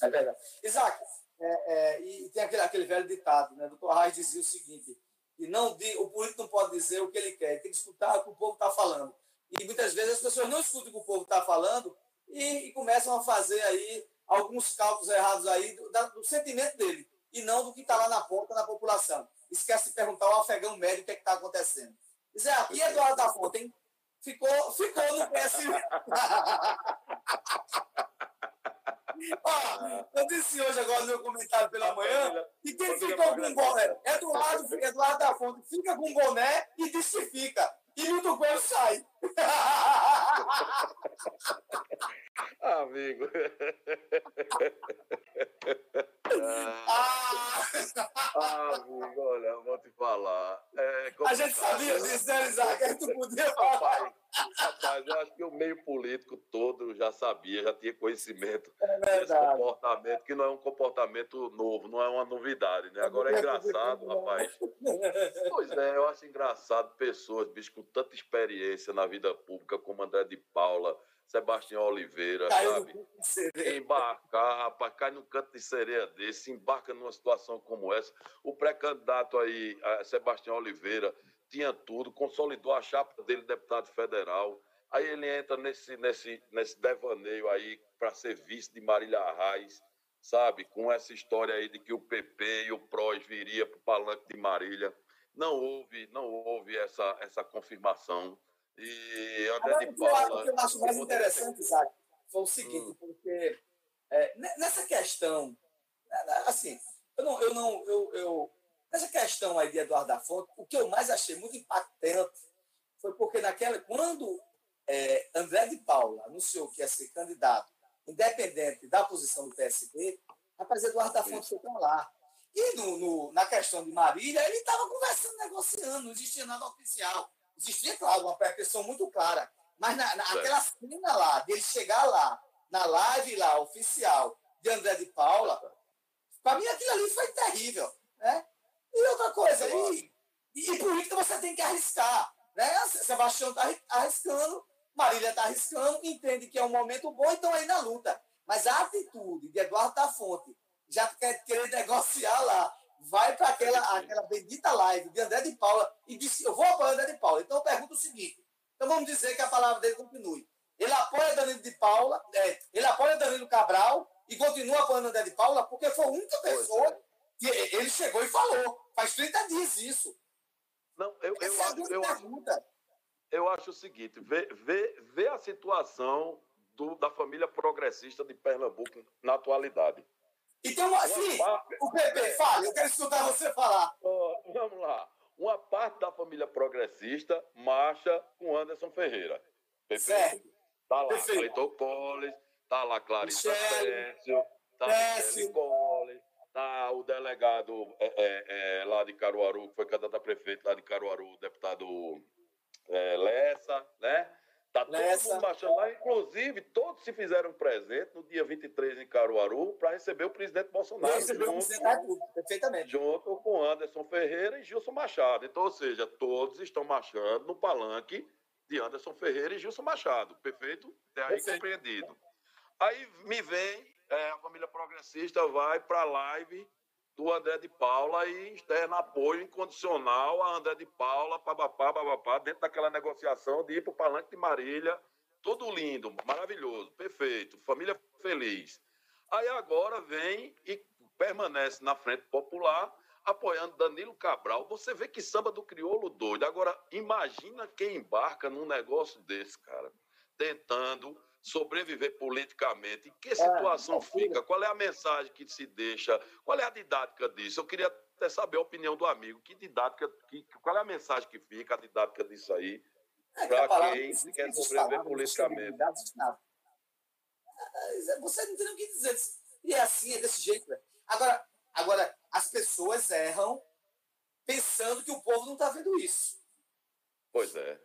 É verdade. Isaac, é, é, e tem aquele, aquele velho ditado, né? O doutor Reis dizia o seguinte, e não o político não pode dizer o que ele quer, tem que escutar o que o povo está falando. E muitas vezes as pessoas não escutam o que o povo está falando e, e começam a fazer aí alguns cálculos errados aí do, do sentimento dele, e não do que está lá na ponta da população. Esquece de perguntar ao afegão médio o que é está acontecendo. Isaac, e Eduardo da Fonte, hein? Ficou, ficou no PSB. Ó, eu disse hoje agora no meu comentário pela manhã e quem ficou com boné? Eduardo, Eduardo da Fonte fica com boné e diz que fica. E Milton Coelho sai. Amigo. ah, amigo, olha, eu vou te falar. É A gente sabia disso, né, Isaac? Tu podia falar. Rapaz, rapaz, eu acho que o meio político todo já sabia, já tinha conhecimento É desse comportamento, que não é um comportamento novo, não é uma novidade, né? Agora é engraçado, rapaz. Pois é, eu acho engraçado pessoas, bicho, com tanta experiência na vida pública, como André de Paula, Sebastião Oliveira, Caiu sabe? no embarcar, rapaz, cai num canto de sereia desse, embarca numa situação como essa. O pré-candidato aí, eh, Sebastião Oliveira, tinha tudo, consolidou a chapa dele, deputado federal. Aí ele entra nesse, nesse, nesse devaneio aí para ser vice de Marília Reis, sabe? Com essa história aí de que o PP e o PROS viria para o palanque de Marília. Não houve, não houve essa, essa confirmação. E André Agora, de Paula. o que eu acho mais interessante, Isaac, foi o seguinte, porque é, ne- nessa questão, né, assim, eu não, eu não, eu, eu, nessa questão aí de Eduardo da Fonte, o que eu mais achei muito impactante foi porque naquela, quando é, André de Paula anunciou que ia ser candidato, independente da posição do PSB, rapaz, Eduardo da Fonte foi para lá. E no, no, na questão de Marília, ele estava conversando, negociando, não existia nada oficial. Existia, claro, uma pretensão muito clara. Mas na, na, aquela cena lá, dele chegar lá, na live lá, oficial, de André de Paula, para mim aquilo ali foi terrível. Né? E outra coisa, e, e, e política você tem que arriscar. Né? Sebastião está arriscando, Marília está arriscando, entende que é um momento bom, então aí na luta. Mas a atitude de Eduardo da Fonte, já quer querer negociar lá, vai para aquela, aquela bendita live de André de Paula e disse: Eu vou apoiar André de Paula. Então eu pergunto o seguinte: então vamos dizer que a palavra dele continue. Ele apoia Danilo de Paula, é, ele apoia Danilo Cabral e continua apoiando André de Paula, porque foi a única pessoa é. que ele chegou e falou. Faz 30 dias isso. Não, eu, eu, eu, acho, eu, acho, eu acho o seguinte: vê, vê, vê a situação do, da família progressista de Pernambuco na atualidade. Então, assim, o PP, é. fale, eu quero escutar você falar. Oh, vamos lá. Uma parte da família progressista marcha com Anderson Ferreira. Perfeito? Está lá Cleiton Collins, está lá Clarissa Pécio, está Michele Collins, está o delegado é, é, é, lá de Caruaru, que foi candidato a prefeito lá de Caruaru, o deputado é, Lessa, né? Tá todo Nessa... mundo lá, inclusive todos se fizeram presente no dia 23 em Caruaru para receber o presidente Bolsonaro. O presidente perfeitamente. Junto com Anderson Ferreira e Gilson Machado. Então, ou seja, todos estão marchando no palanque de Anderson Ferreira e Gilson Machado. Perfeito? Até aí Perfeito. compreendido. Aí me vem, é, a família progressista vai para a live do André de Paula e externa apoio incondicional a André de Paula, papapá, papapá, dentro daquela negociação de ir para o Palanque de Marília. Tudo lindo, maravilhoso, perfeito, família feliz. Aí agora vem e permanece na frente popular, apoiando Danilo Cabral. Você vê que samba do crioulo doido. Agora, imagina quem embarca num negócio desse, cara, tentando sobreviver politicamente, em que situação é, fica? Qual é a mensagem que se deixa? Qual é a didática disso? Eu queria até saber a opinião do amigo. Que didática, que, qual é a mensagem que fica, a didática disso aí, é, para quem que quer sobreviver politicamente? É, você não tem o que dizer. E é assim, é desse jeito. Agora, agora, as pessoas erram pensando que o povo não está vendo isso. Pois é.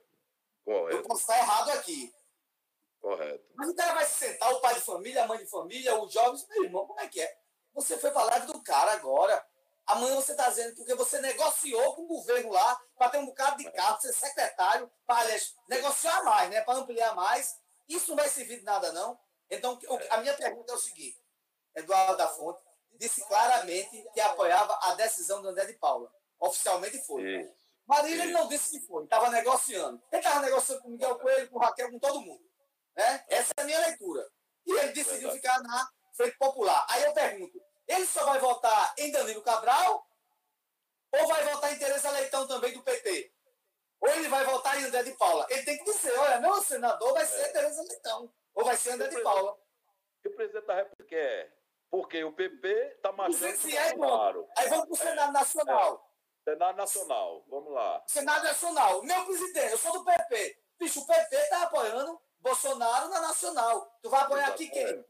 Correto. Eu posso estar errado aqui. Correto. Mas o cara vai se sentar, o pai de família, a mãe de família, os jovens, meu irmão, como é que é? Você foi para a live do cara agora. Amanhã você está dizendo porque você negociou com o governo lá para ter um bocado de carro, ser secretário, para negociar mais, né? Para ampliar mais. Isso não vai servir de nada, não. Então, a minha pergunta é o seguinte: Eduardo da Fonte disse claramente que apoiava a decisão do André de Paula. Oficialmente foi. Marília ele não disse que foi, estava negociando. Ele estava negociando com Miguel Coelho, com Raquel, com todo mundo. Né? Essa é a minha leitura. E ele decidiu Verdade. ficar na Frente Popular. Aí eu pergunto, ele só vai votar em Danilo Cabral ou vai votar em Tereza Leitão também do PT? Ou ele vai votar em André de Paula? Ele tem que dizer, olha, meu senador vai ser é. Tereza Leitão, ou vai ser André de Paula. E o presidente da República quer? Porque o PP está marchando com é, claro. Aí vamos para o Senado Nacional. É. Senado Nacional, vamos lá. Senado Nacional. Meu presidente, eu sou do PP. Bicho, o PP está apoiando Bolsonaro na nacional. Tu vai apoiar aqui quem?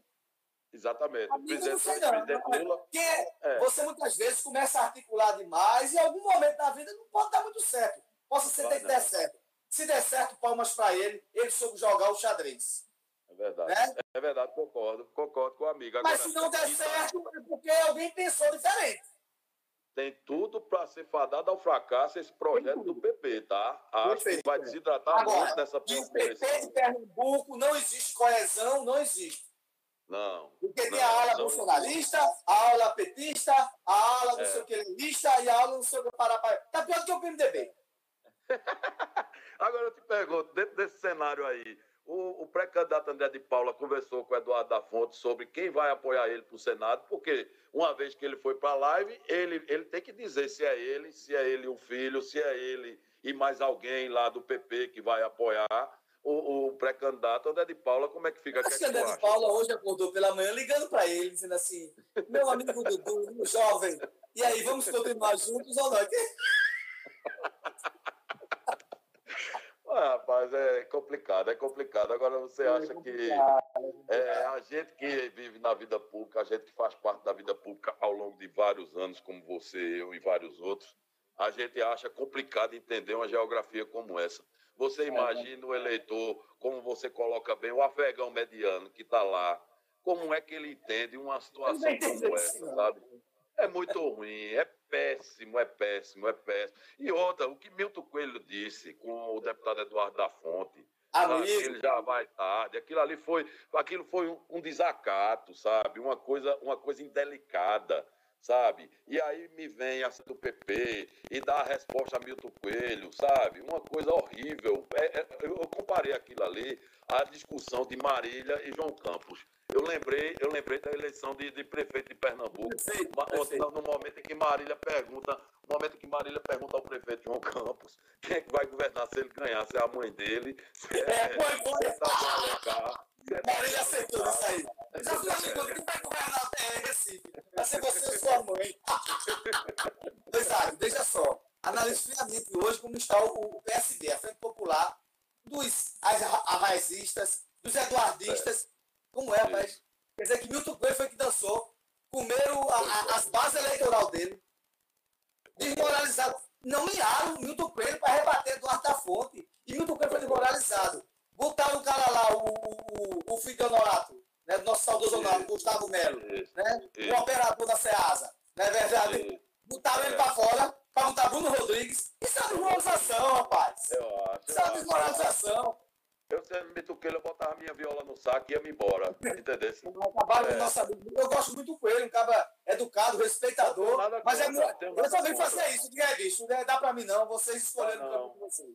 Exatamente. o presidente, não, presidente Lula. Que é. Você muitas vezes começa a articular demais e em algum momento da vida não pode dar muito certo. Possa ser que der certo. Se der certo, palmas para ele, ele soube jogar o xadrez. É verdade. Né? É verdade, concordo. Concordo com o amigo. Agora, Mas se não der certo, é porque alguém pensou diferente tem tudo para ser fadado ao fracasso esse projeto do PP, tá? Acho que vai desidratar Agora, muito nessa O PP de Pernambuco não existe coesão, não existe. Não. Porque não, tem a ala bolsonarista, a ala petista, a ala não é. sei o que lista e a ala não sei o que para Tá pior do que o PMDB. Agora eu te pergunto, dentro desse cenário aí, o, o pré-candidato André de Paula conversou com o Eduardo da Fonte sobre quem vai apoiar ele para o Senado, porque uma vez que ele foi para a live, ele, ele tem que dizer se é ele, se é ele o filho, se é ele e mais alguém lá do PP que vai apoiar o, o pré-candidato André de Paula. Como é que fica? Acho que, é que André de Paula hoje acordou pela manhã ligando para ele, dizendo assim: meu amigo Dudu, jovem, e aí, vamos continuar juntos ou não? Ah, rapaz, é complicado, é complicado. Agora você acha que é, a gente que vive na vida pública, a gente que faz parte da vida pública ao longo de vários anos, como você, eu e vários outros, a gente acha complicado entender uma geografia como essa. Você imagina o eleitor, como você coloca bem, o afegão mediano que está lá, como é que ele entende uma situação como essa, sabe? É muito ruim, é péssimo, é péssimo, é péssimo. E outra, o que Milton Coelho disse com o deputado Eduardo da Fonte, ele já vai tarde, aquilo ali foi, aquilo foi um, um desacato, sabe? Uma coisa, uma coisa indelicada, sabe? E aí me vem essa do PP e dá a resposta a Milton Coelho, sabe? Uma coisa horrível. É, é, eu comparei aquilo ali à discussão de Marília e João Campos. Eu lembrei, eu lembrei da eleição de, de prefeito de Pernambuco, Ma- perfeito. no momento em que Marília pergunta, no momento em que Marília pergunta ao prefeito João Campos quem é que vai governar se ele ganhar, se é a mãe dele, se é, É, foi, foi. se é é Marília aceitou isso aí. Já amigo, quem vai governar é Recife? Vai ser você e sua mãe. Exato, veja só. Analise friamente hoje como está o, o PSD, a Frente Popular, dos arra- arraizistas, dos eduardistas. Como é, rapaz? Quer dizer que Milton Coelho foi que dançou, comeram a- a- as bases eleitorais dele, desmoralizaram. Nomearam Milton Coelho para rebater Eduardo da Fonte. E Milton Coelho foi desmoralizado. Botaram o cara lá, o, o, o, filho de Honorato, né, do nosso saudoso Honorato, Gustavo Melo, né, o operador da SEASA. Não é verdade? Botaram ele É. para fora para botar Bruno Rodrigues. Isso é uma desmoralização, rapaz. Isso é uma desmoralização. Eu sempre me toquei, eu botava minha viola no saco e ia me embora. Entendeu? Com É. Eu gosto muito do Coelho, um cara educado, respeitador. Não nada Mas é muito. Eu só venho fazer isso, diga aí, bicho. Não dá para mim, não. Vocês escolheram o Não. caminho de vocês.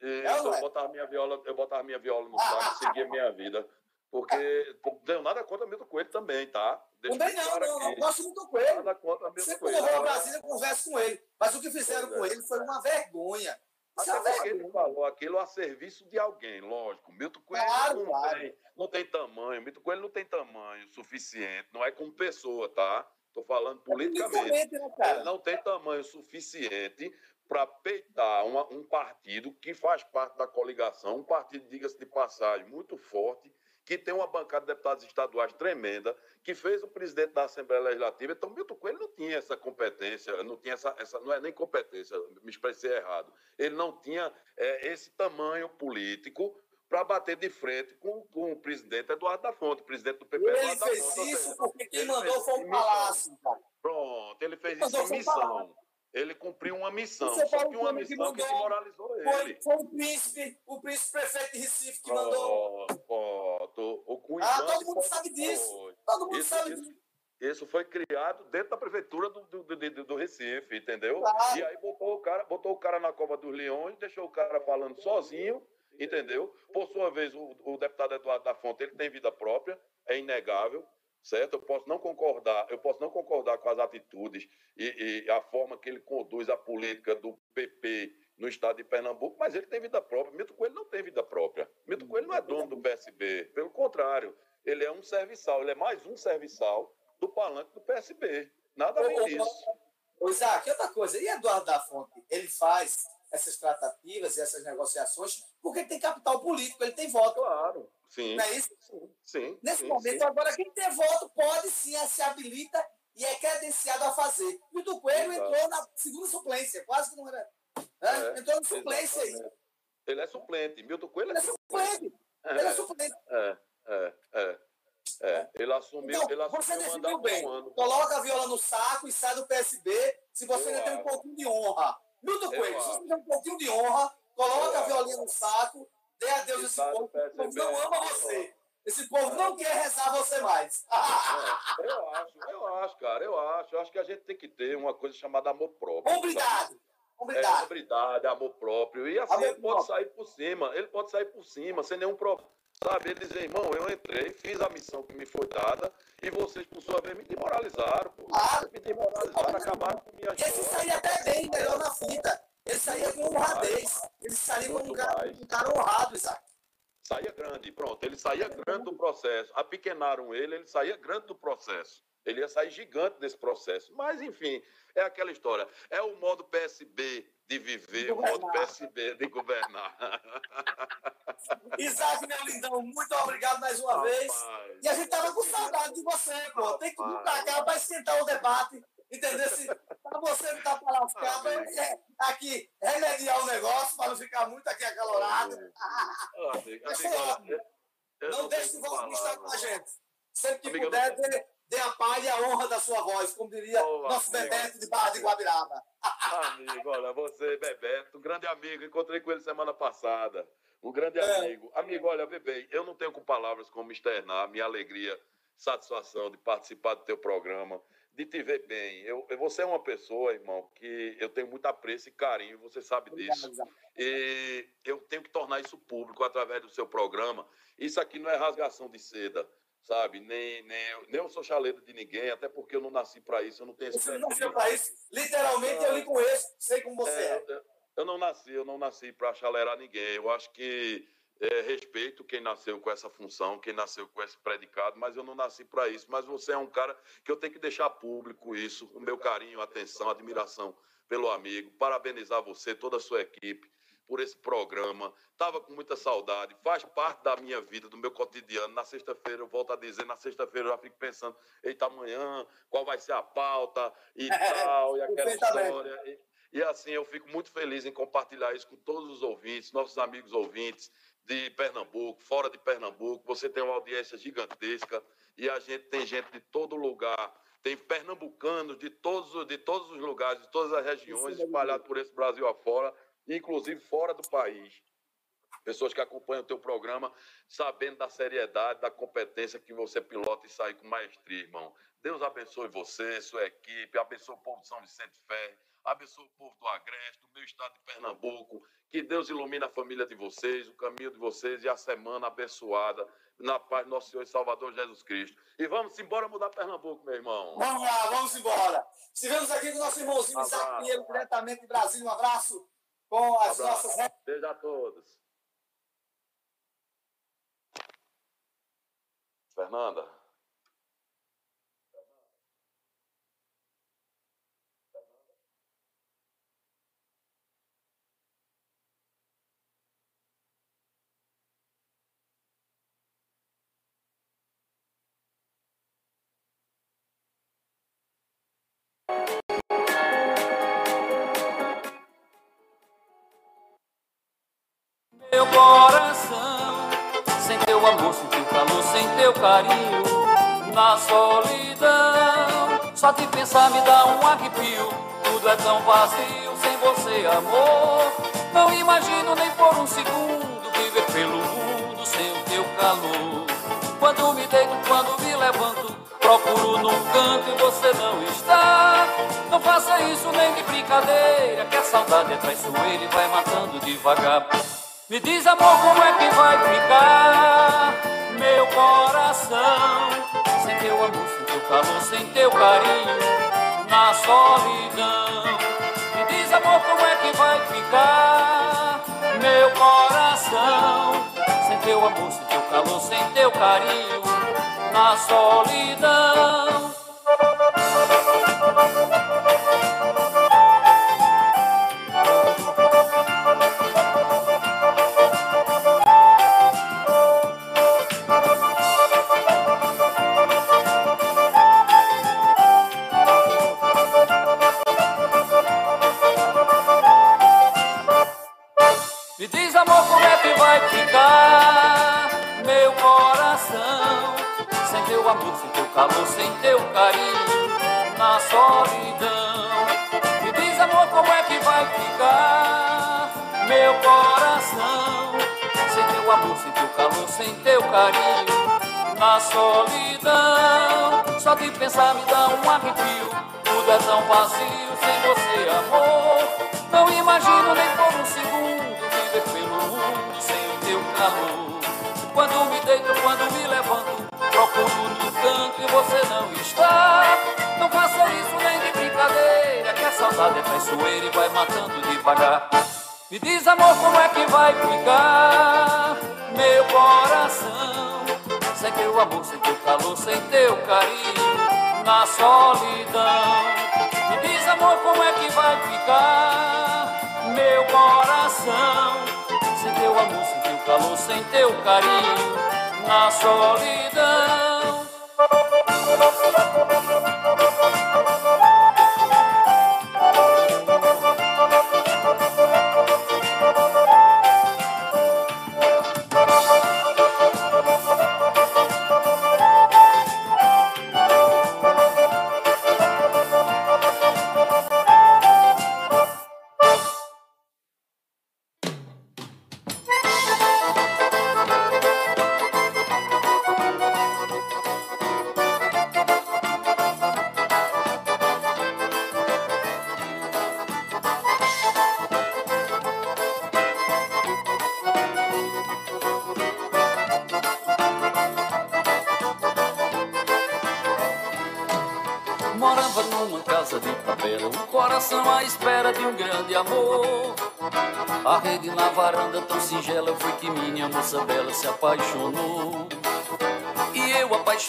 Isso, É não é? eu botava minha viola, eu botava minha viola no saco e seguia minha vida. Porque não tenho nada contra Milton Coelho também, tá? Deixa Também não, não, não. Gosto muito do Coelho. Nada contra Milton Sempre Coelho. eu vou ao Brasília, eu converso com ele. Mas o que fizeram Pois com é. ele foi uma vergonha. É Até porque ele falou aquilo a serviço de alguém, lógico. Milton Coelho Claro, não, claro. Tem, não tem tamanho. Milton Coelho não tem tamanho suficiente. Não é como pessoa, tá? Estou falando politicamente. Politicamente, né, Ele não tem tamanho suficiente para peitar uma- um partido que faz parte da coligação, um partido, diga-se de passagem, muito forte, que tem uma bancada de deputados estaduais tremenda, que fez o presidente da Assembleia Legislativa. Então, Milton Coelho não tinha essa competência, não tinha essa, essa não é nem competência, me expressei errado. Ele não tinha é, esse tamanho político para bater de frente com, com o presidente Eduardo da Fonte, presidente do PP. Ele Eduardo fez Fonte, isso seja, porque quem mandou foi o. Palácio, cara. Pronto, ele fez isso em missão. Ele cumpriu uma missão, só que uma que missão que mandou- desmoralizou ele. foi o príncipe, o príncipe prefeito de Recife que mandou. Pronto. O Cunha Ah, todo mundo sabe disso. Todo mundo sabe isso, disso. isso foi criado dentro da prefeitura do, do, do, do- do Recife, entendeu? Claro. E aí botou o, cara, botou o cara na cova dos leões, deixou o cara falando sozinho, entendeu? Por sua vez, o, o deputado Eduardo da Fonte, ele tem vida própria, é inegável, certo? Eu posso não concordar, eu posso não concordar com as atitudes e, e a forma que ele conduz a política do PP no estado de Pernambuco, mas ele tem vida própria. Milton Coelho não tem vida própria. Milton Coelho não é dono do PSB, pelo contrário, ele é um serviçal, ele é mais um serviçal do palanque do PSB. Nada além disso. Ô, Isaac, outra coisa, e Eduardo da Fonte? Ele faz essas tratativas e essas negociações porque ele tem capital político, ele tem voto. Claro, sim. Não é isso? Sim. Nesse sim, momento, sim. agora, quem tem voto pode sim, se habilita e é credenciado a fazer. E o Coelho Exato. entrou na segunda suplência, quase que não era. né? É, entrou na suplência aí. Ele é suplente. Milton Coelho Ele é é suplente. suplente. Ele é suplente. É, é, é. é. Ele assumiu, Então, ele você assumiu definiu mandato bem. um. Coloca a viola no saco e sai do PSB se você ainda tem um pouquinho de honra. Milton Coelho, se você tem um pouquinho de honra, coloca a violinha no saco, dê a E esse povo. Esse não ama você. Esse povo não quer rezar você mais. É, eu acho, eu acho, cara, eu acho. Eu acho que a gente tem que ter uma coisa chamada amor próprio. Obrigado. É, Obrigado. hombridade, amor próprio. E assim, Amor ele pode próprio. sair por cima, ele pode sair por cima, sem nenhum problema. Sabe, ele dizer, irmão, eu entrei, fiz a missão que me foi dada, e vocês, por sua vez, me desmoralizaram, pô. Claro. Me desmoralizaram, acabaram com minha Esse história. saía até bem, melhor na fita. Ele saía com honradez. Ele saía como um cara, um cara honrado, Isaac. Saía grande, pronto. Ele saía grande do processo. Apequenaram ele, ele saía grande do processo. Ele ia sair gigante desse processo. Mas, enfim, é aquela história. É o modo PSB de viver, o modo PSB de governar. Isaac, meu lindão, muito obrigado mais uma Rapaz, vez. E a gente tava com saudade de você, pô. Tem que vir pra cá pra esquentar o debate. Entendeu? Se, pra você não tá pra lascar, pra é, aqui remediar o negócio, pra não ficar muito aqui acalorado. Ah, amigo, foi olha, ótimo. eu- eu Não deixe de tenho volta estar com a gente. Sempre que puder, dê, dê a palha e a honra da sua voz, como diria Ô, nosso. Bebeto de Barra de Guabiraba. Amigo, olha, você, Bebeto, um grande amigo, encontrei com ele semana passada. Um grande É. amigo. Amigo, olha, bem, eu não tenho com palavras como externar minha alegria, satisfação de participar do teu programa, de te ver bem. Eu, você é uma pessoa, irmão, que eu tenho muito apreço e carinho, você sabe disso. E eu tenho que tornar isso público através do seu programa. Isso aqui não é rasgação de seda, sabe? Nem, nem, eu, nem eu sou chaleiro de ninguém, até porque eu não nasci para isso, eu não tenho esse Você não nasceu pra isso. Literalmente, eu lhe conheço, sei como você É, é. eu- não nasci, eu não nasci para chalerar ninguém. Eu acho que é, respeito quem nasceu com essa função, quem nasceu com esse predicado, mas eu não nasci para isso. Mas você é um cara que eu tenho que deixar público isso, o meu carinho, atenção, admiração pelo amigo, parabenizar você, toda a sua equipe por esse programa. Tava com muita saudade, faz parte da minha vida, do meu cotidiano. Na sexta-feira, eu volto a dizer, na sexta-feira eu já fico pensando, eita, amanhã, qual vai ser a pauta e tal, e aquela história. E, e assim, eu fico muito feliz em compartilhar isso com todos os ouvintes, nossos amigos ouvintes de Pernambuco, fora de Pernambuco. Você tem uma audiência gigantesca e a gente tem gente de todo lugar. Tem pernambucanos de todos, os- de todos os lugares, de todas as regiões, espalhados por esse Brasil afora, inclusive fora do país. Pessoas que acompanham o teu programa, sabendo da seriedade, da competência que você pilota e sai com maestria, irmão. Deus abençoe você, sua equipe, abençoe o povo de São Vicente Ferre, abençoe o povo do Agreste, do meu estado de Pernambuco. Que Deus ilumine a família de vocês, o caminho de vocês e a semana abençoada na paz do nosso Senhor e Salvador Jesus Cristo. E vamos embora mudar Pernambuco, meu irmão. Vamos lá, vamos embora. Estivemos aqui com o nosso irmãozinho. Isaac Pinheiro, diretamente de Brasília. Um abraço com as Abraço. nossas Beijo a todos. Fernanda. Levanto, procuro num canto e você não está. Não faça isso nem de brincadeira, que a saudade é traiçoeira e vai matando devagar. Me diz, amor, como é que vai ficar meu coração? Sem teu amor, sem teu calor, sem teu carinho, na solidão. Me diz, amor, como é que vai ficar meu coração? Sem teu amor, sem teu calor, sem teu carinho, na solidão. Sem teu carinho, na solidão. Só de pensar me dá um arrepio. Tudo é tão vazio sem você, amor. Não imagino nem por um segundo viver pelo mundo sem o teu calor. Quando me deito, quando me levanto, procuro no canto e você não está. Não faça isso nem de brincadeira, que a saudade é traiçoeira e vai matando devagar. Me diz, amor, como é que vai ficar meu coração? sem teu amor, sem teu calor, sem teu carinho, na solidão. Me diz, amor, como é que vai ficar meu coração? Sem teu amor, sem teu calor, sem teu carinho, na solidão.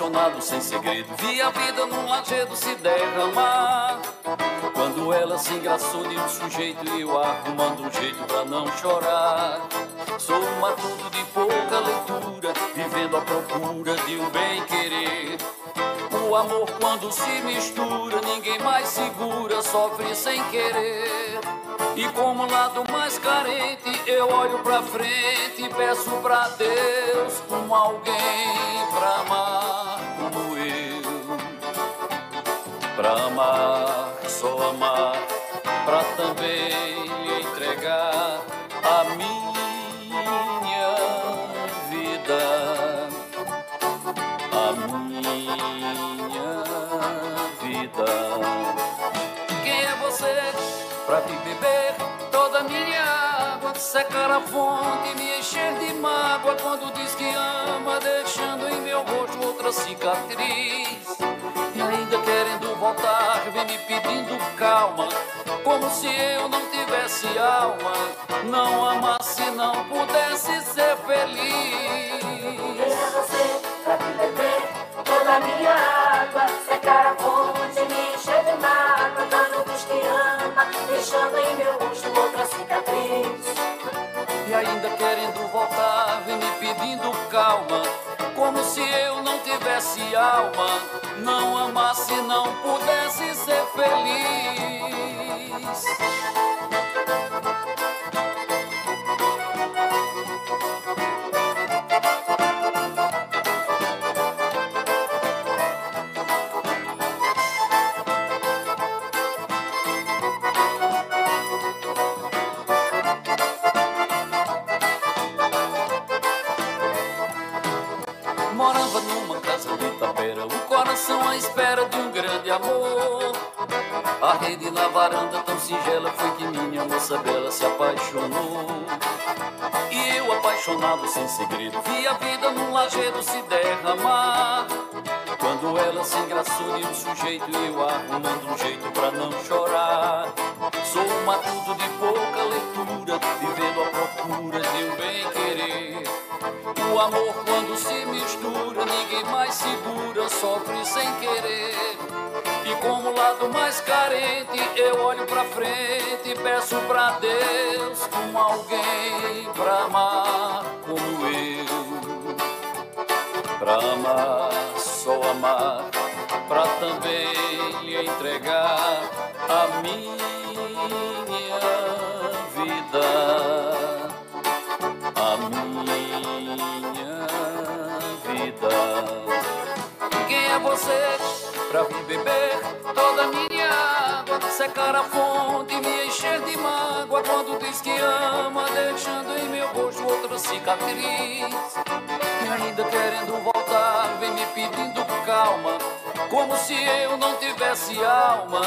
Apaixonado sem segredo, vi a vida num lajedo se derramar. Quando ela se engraçou de um sujeito e eu arrumando um jeito pra não chorar. Sou um matuto de pouca leitura, vivendo à procura de um bem querer. O amor quando se mistura, ninguém mais segura, sofre sem querer. E como lado mais carente, eu olho pra frente e peço pra Deus como alguém pra amar Pra amar, só amar, pra também lhe entregar a minha vida. A minha vida. Quem é você pra me beber toda minha água? Secar a fonte e me encher de mágoa quando diz que ama, deixando em meu rosto outra cicatriz. Querendo voltar, vem me pedindo calma, como se eu não tivesse alma, não amasse, não pudesse ser feliz. É você pra me beber toda minha água? Secar a fonte, me encher de mágoa Quando diz que ama, deixando em meu rosto outra cicatriz E ainda querendo voltar, vem me pedindo calma, como se eu não tivesse alma, não amasse, não pudesse ser feliz. Minha moça bela se apaixonou. E eu, apaixonado sem segredo, vi a vida num lajedo se derramar. Quando ela se engraçou de um sujeito, eu arrumando um jeito pra não chorar. Sou um matuto de pouca leitura, vivendo à procura de um bem querer. O amor quando se mistura, ninguém mais segura, sofre sem querer. E como lado mais carente, eu olho pra frente e peço pra Deus como alguém pra amar como eu. Pra amar, só amar, pra também lhe entregar a minha pra vir beber toda minha água? Secar a fonte me encher de mágoa quando diz que ama, deixando em meu rosto outra cicatriz. E ainda querendo voltar, vem me pedindo calma. Como se eu não tivesse alma,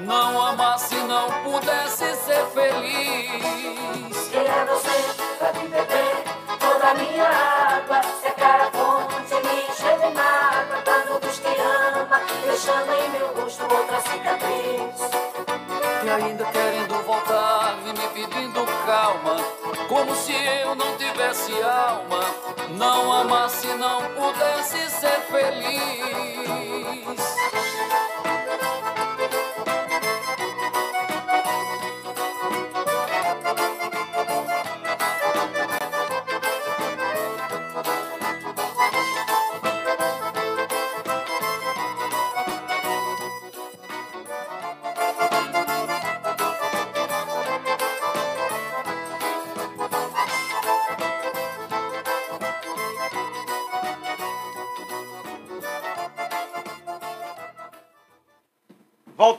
não amasse, não pudesse ser feliz. Quem é você pra me beber toda minha água? Secar a fonte, me encher de mágoa Quando diz que ama, deixando em meu rosto outra cicatriz E ainda querendo pedindo calma. como se eu não tivesse alma, não amasse, não pudesse ser feliz.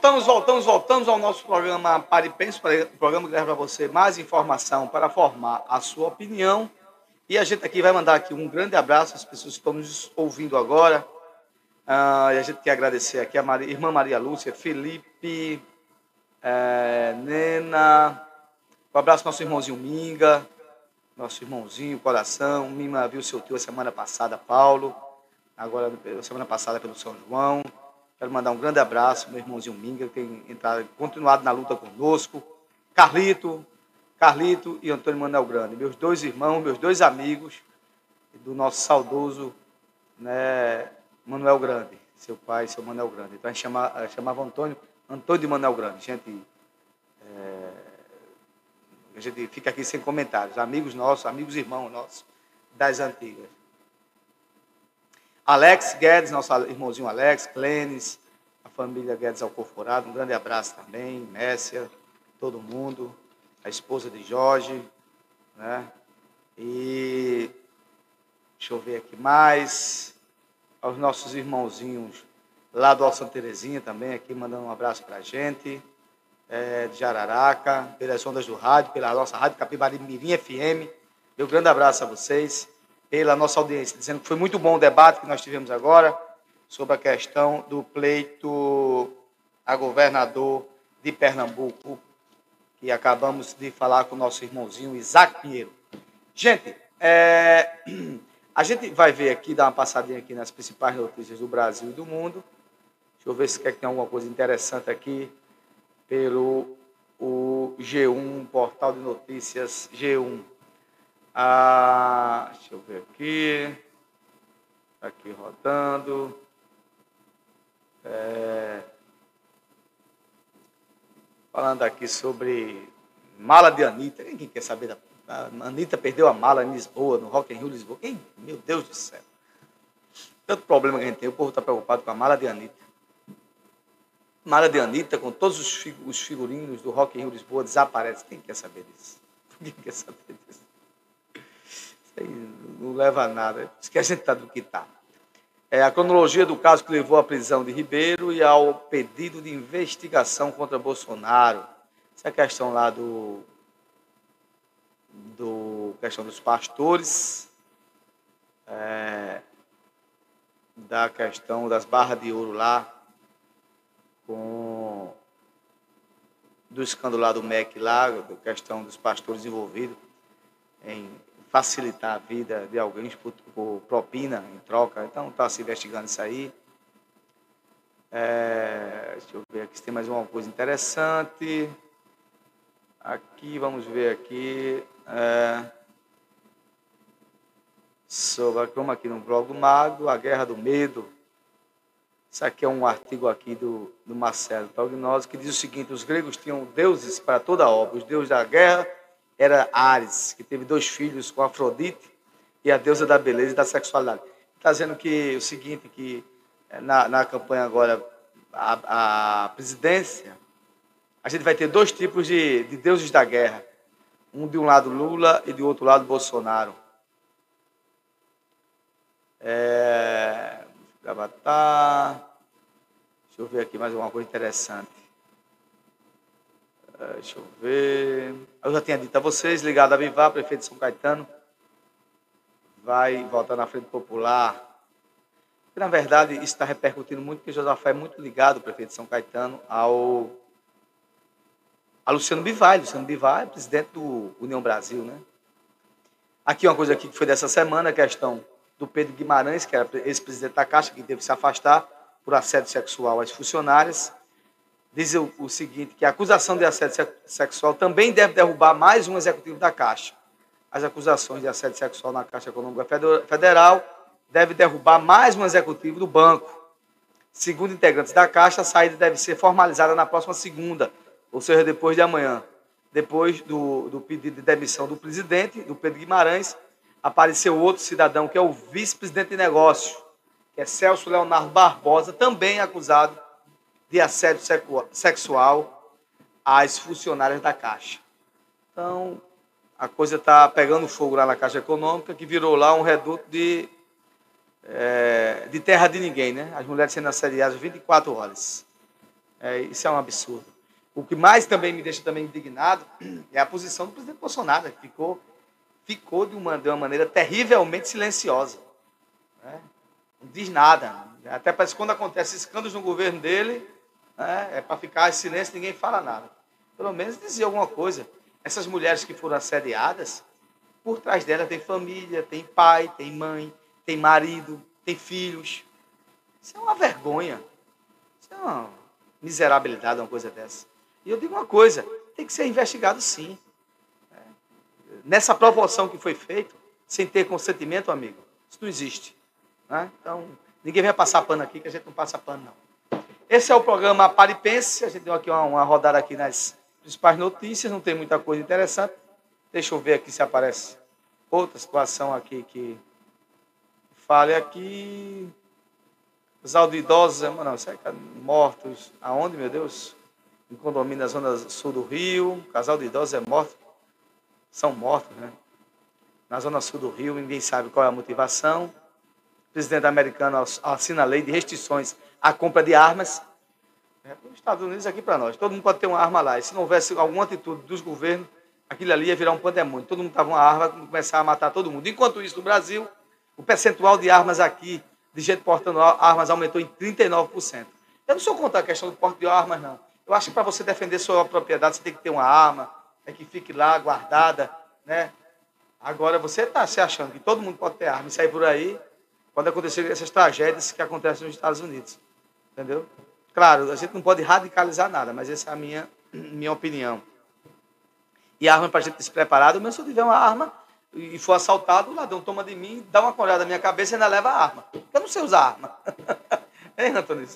Voltamos, voltamos, voltamos ao nosso programa Pare e Pense, programa que leva para você mais informação para formar a sua opinião. E a gente aqui vai mandar aqui um grande abraço às pessoas que estão nos ouvindo agora. Ah, e a gente quer agradecer aqui a Maria, irmã Maria Lúcia, Felipe, é, Nena, um abraço ao nosso irmãozinho Minga, nosso irmãozinho, coração. Mima viu seu tio a semana passada, Paulo, agora semana passada pelo São João. Quero mandar um grande abraço, meu irmãozinho Minga, que tem entrado, continuado na luta conosco. Carlito, Carlito e Antônio Manuel Grande, meus dois irmãos, meus dois amigos do nosso saudoso né, Manuel Grande, seu pai, seu Manuel Grande. Então a gente chamava, chamava Antônio, Antônio de Manuel Grande. Gente, é, a gente fica aqui sem comentários. Amigos nossos, amigos irmãos nossos das antigas. Alex Guedes, nosso irmãozinho Alex, Clênis, a família Guedes Alcoforado, um grande abraço também, Messia, todo mundo, a esposa de Jorge, né? E deixa eu ver aqui mais, aos nossos irmãozinhos lá do Alto Santa Terezinha também, aqui mandando um abraço para a gente, é, de Jararaca, pelas ondas do rádio, pela nossa rádio Capibari Mirim FM. Meu grande abraço a vocês pela nossa audiência, dizendo que foi muito bom o debate que nós tivemos agora sobre a questão do pleito a governador de Pernambuco, que acabamos de falar com o nosso irmãozinho Isaac Pinheiro. Gente, é, a gente vai ver aqui, dar uma passadinha aqui nas principais notícias do Brasil e do mundo. Deixa eu ver se quer que tem alguma coisa interessante aqui pelo o G1, portal de notícias G1. Ah, deixa eu ver aqui. Tá aqui rodando. É, falando aqui sobre mala de Anitta. Quem quer saber da. A Anitta perdeu a mala em Lisboa, no Rock in Rio Lisboa. Quem? Meu Deus do céu. Tanto problema que a gente tem, o povo está preocupado com a mala de Anitta. Mala de Anitta, com todos os figurinos do Rock in Rio Lisboa, desaparece. Quem quer saber disso? Quem quer saber disso? Não leva a nada. Diz que a gente está do que está. É a cronologia do caso que levou à prisão de Ribeiro e ao pedido de investigação contra Bolsonaro. Essa questão lá do, do questão dos pastores, é, da questão das barras de ouro lá, com do escândalo lá do MEC lá, da questão dos pastores envolvidos em facilitar a vida de alguém por, propina em troca. Então está se investigando isso aí. É, deixa eu ver aqui se tem mais uma coisa interessante. Aqui, vamos ver aqui. É, sobre, como aqui no blog do Mago, a Guerra do Medo. Isso aqui é um artigo aqui do, do Marcelo Pagnose, que diz o seguinte, os gregos tinham deuses para toda obra, os deuses da guerra era Ares, que teve dois filhos com Afrodite e a deusa da beleza e da sexualidade. Está dizendo que o seguinte, que eh, na, na campanha agora, a, a presidência, a gente vai ter dois tipos de, de deuses da guerra. Um de um lado Lula e de outro lado Bolsonaro. É, Avatar. Deixa eu ver aqui mais uma coisa interessante. É, deixa eu ver. Eu já tinha dito a vocês, ligado a Vivar, prefeito de São Caetano, vai voltar na Frente Popular. E, na verdade, isso está repercutindo muito, porque Josafá é muito ligado, prefeito de São Caetano, ao a Luciano Bivar. Luciano Bivar é presidente do União Brasil, né? Aqui uma coisa aqui que foi dessa semana, a questão do Pedro Guimarães, que era ex-presidente da Caixa, que teve que se afastar por assédio sexual às funcionárias diz o, o seguinte, que a acusação de assédio sexual também deve derrubar mais um executivo da Caixa. as acusações de assédio sexual na Caixa Econômica Federal, deve derrubar mais um executivo do banco. Segundo integrantes da Caixa, a saída deve ser formalizada na próxima segunda, ou seja, depois de amanhã. Depois do, do pedido de demissão do presidente, do Pedro Guimarães, apareceu outro cidadão, que é o vice-presidente de negócios, que é Celso Leonardo Barbosa, também acusado de assédio sexual às funcionárias da Caixa. Então, a coisa está pegando fogo lá na Caixa Econômica, que virou lá um reduto de, é, de terra de ninguém, né? As mulheres sendo assediadas 24 horas. É, isso é um absurdo. O que mais também me deixa também indignado é a posição do presidente Bolsonaro, que ficou, ficou de, uma, de uma maneira terrivelmente silenciosa. Né? Não diz nada. Até parece que quando acontece escândalos no governo dele, né, é para ficar em silêncio, ninguém fala nada. Pelo menos dizer alguma coisa. Essas mulheres que foram assediadas, por trás delas tem família, tem pai, tem mãe, tem marido, tem filhos. Isso é uma vergonha. Isso é uma miserabilidade, uma coisa dessa. E eu digo uma coisa, tem que ser investigado sim. É. Nessa proporção que foi feito, sem ter consentimento, amigo, isso não existe. Né? Então, ninguém vai passar pano aqui, que a gente não passa pano, não. Esse é o programa Paripense. A gente deu aqui uma, uma rodada aqui nas principais notícias, não tem muita coisa interessante. Deixa eu ver aqui se aparece outra situação aqui que fale aqui. Casal de idosos, não, será que é mortos aonde, meu Deus? Em condomínio na zona sul do Rio. Casal de idosos é morto. São mortos, né? Na zona sul do Rio, ninguém sabe qual é a motivação. O presidente americano assina a lei de restrições à compra de armas é, os Estados Unidos aqui para nós. Todo mundo pode ter uma arma lá. E se não houvesse alguma atitude dos governos, aquilo ali ia virar um pandemônio. Todo mundo tava uma arma começar a matar todo mundo. Enquanto isso, no Brasil, o percentual de armas aqui, de gente portando armas, aumentou em 39%. Eu não sou contra a questão do porte de armas, não. Eu acho que para você defender sua propriedade, você tem que ter uma arma, é que fique lá guardada, né? Agora, você está se achando que todo mundo pode ter arma e sair por aí, pode acontecer essas tragédias que acontecem nos Estados Unidos. Entendeu? Claro, a gente não pode radicalizar nada, mas essa é a minha, minha opinião. E arma para a gente se preparado, mesmo se eu tiver uma arma e for assaltado, o ladrão toma de mim, dá uma colhada na minha cabeça e ainda leva a arma. Eu não sei usar arma. hein, Antônio?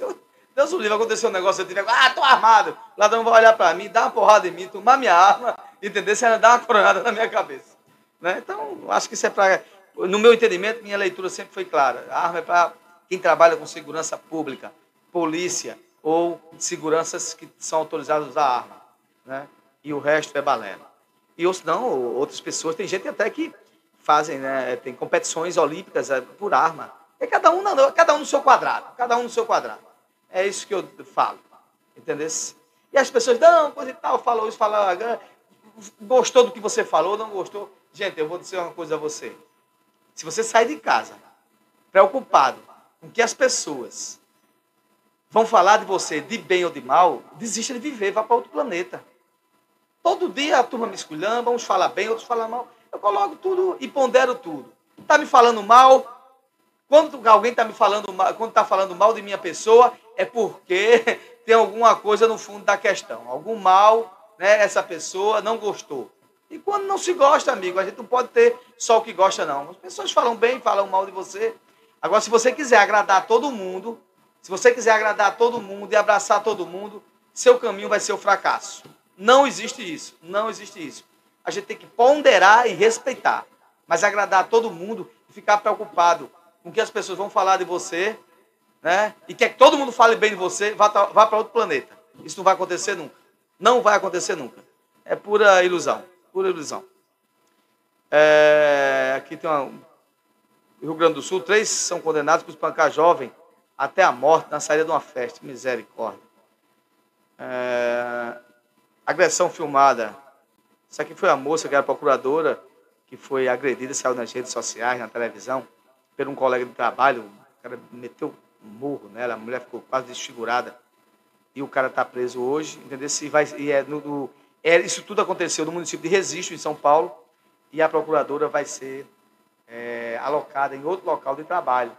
Deus o livre, aconteceu um negócio, eu tiver, ah, tô armado. O ladrão vai olhar para mim, dar uma porrada em mim, tomar minha arma, entender? Se ainda dá uma coronhada na minha cabeça. Né? Então, acho que isso é para. No meu entendimento, minha leitura sempre foi clara. A arma é para quem trabalha com segurança pública, polícia, ou seguranças que são autorizados a arma. Né? E o resto é balela. E ou não, outras pessoas, tem gente até que fazem, né, tem competições olímpicas é, por arma. É cada um, não, cada um no seu quadrado, cada um no seu quadrado. É isso que eu falo, entendeu? E as pessoas, não, coisa e tal, falou isso, falou, ah, gostou do que você falou, não gostou. Gente, eu vou dizer uma coisa a você. Se você sair de casa preocupado com que as pessoas vão falar de você de bem ou de mal, desista de viver, vá para outro planeta. Todo dia a turma me esculhamba, uns falam bem, outros falam mal. Eu coloco tudo e pondero tudo. Está me falando mal? Quando alguém está me falando mal, quando está falando mal de minha pessoa, é porque tem alguma coisa no fundo da questão. Algum mal, né, essa pessoa não gostou. E quando não se gosta, amigo, a gente não pode ter só o que gosta, não. As pessoas falam bem, falam mal de você. Agora, se você quiser agradar todo mundo, se você quiser agradar todo mundo e abraçar todo mundo, seu caminho vai ser o fracasso. Não existe isso. Não existe isso. A gente tem que ponderar e respeitar. Mas agradar todo mundo e ficar preocupado com o que as pessoas vão falar de você, né? E quer que todo mundo fale bem de você, vá, para outro planeta. Isso não vai acontecer nunca. Não vai acontecer nunca. É pura ilusão. Pura ilusão. É, aqui tem uma. Rio Grande do Sul, três são condenados por espancar jovem até a morte na saída de uma festa. Misericórdia. É, agressão filmada. Isso aqui foi a moça que era procuradora, que foi agredida, saiu nas redes sociais, na televisão, por um colega de trabalho. O cara meteu um murro nela, a mulher ficou quase desfigurada. E o cara está preso hoje, entendeu? Se vai, e é, no, no, é, isso tudo aconteceu no município de Registro, em São Paulo, e a procuradora vai ser é, alocada em outro local de trabalho.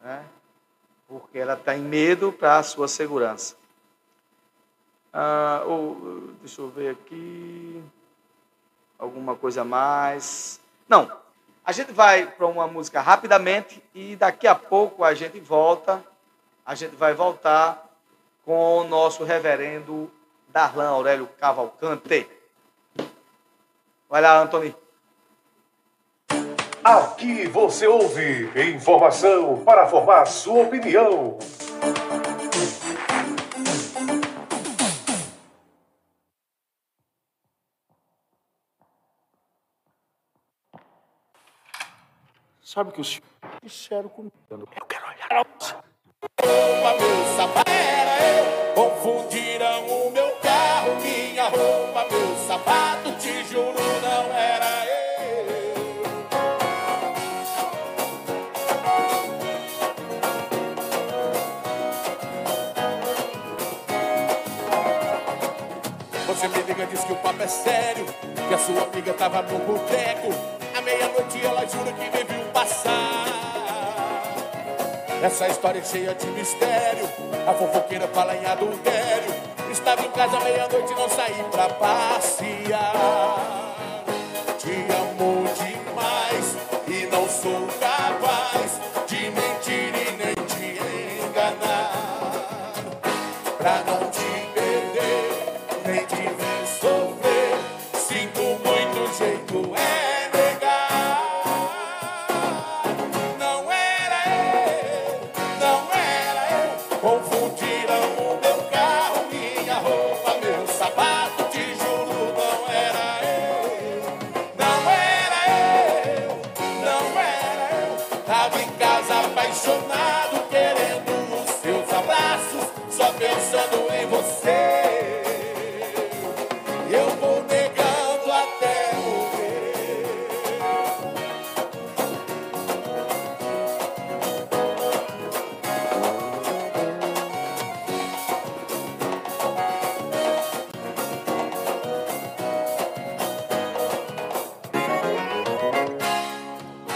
Né? Porque ela tem medo para a sua segurança. Ah, ou, deixa eu ver aqui. Alguma coisa mais? Não. A gente vai para uma música rapidamente e daqui a pouco a gente volta. A gente vai voltar com o nosso reverendo Darlan Aurélio Cavalcante. Vai lá, Antônio. Aqui você ouve informação para formar sua opinião. Sabe o que os disseram comigo? Eu quero olhar. roupa, meu sapato era eu. Confundiram o é sério. Que a sua amiga tava no boteco. À meia-noite ela jura que me viu passar. Essa história é cheia de mistério. A fofoqueira fala em adultério. Estava em casa meia-noite e não saí pra passear. Você. Eu vou negando até morrer.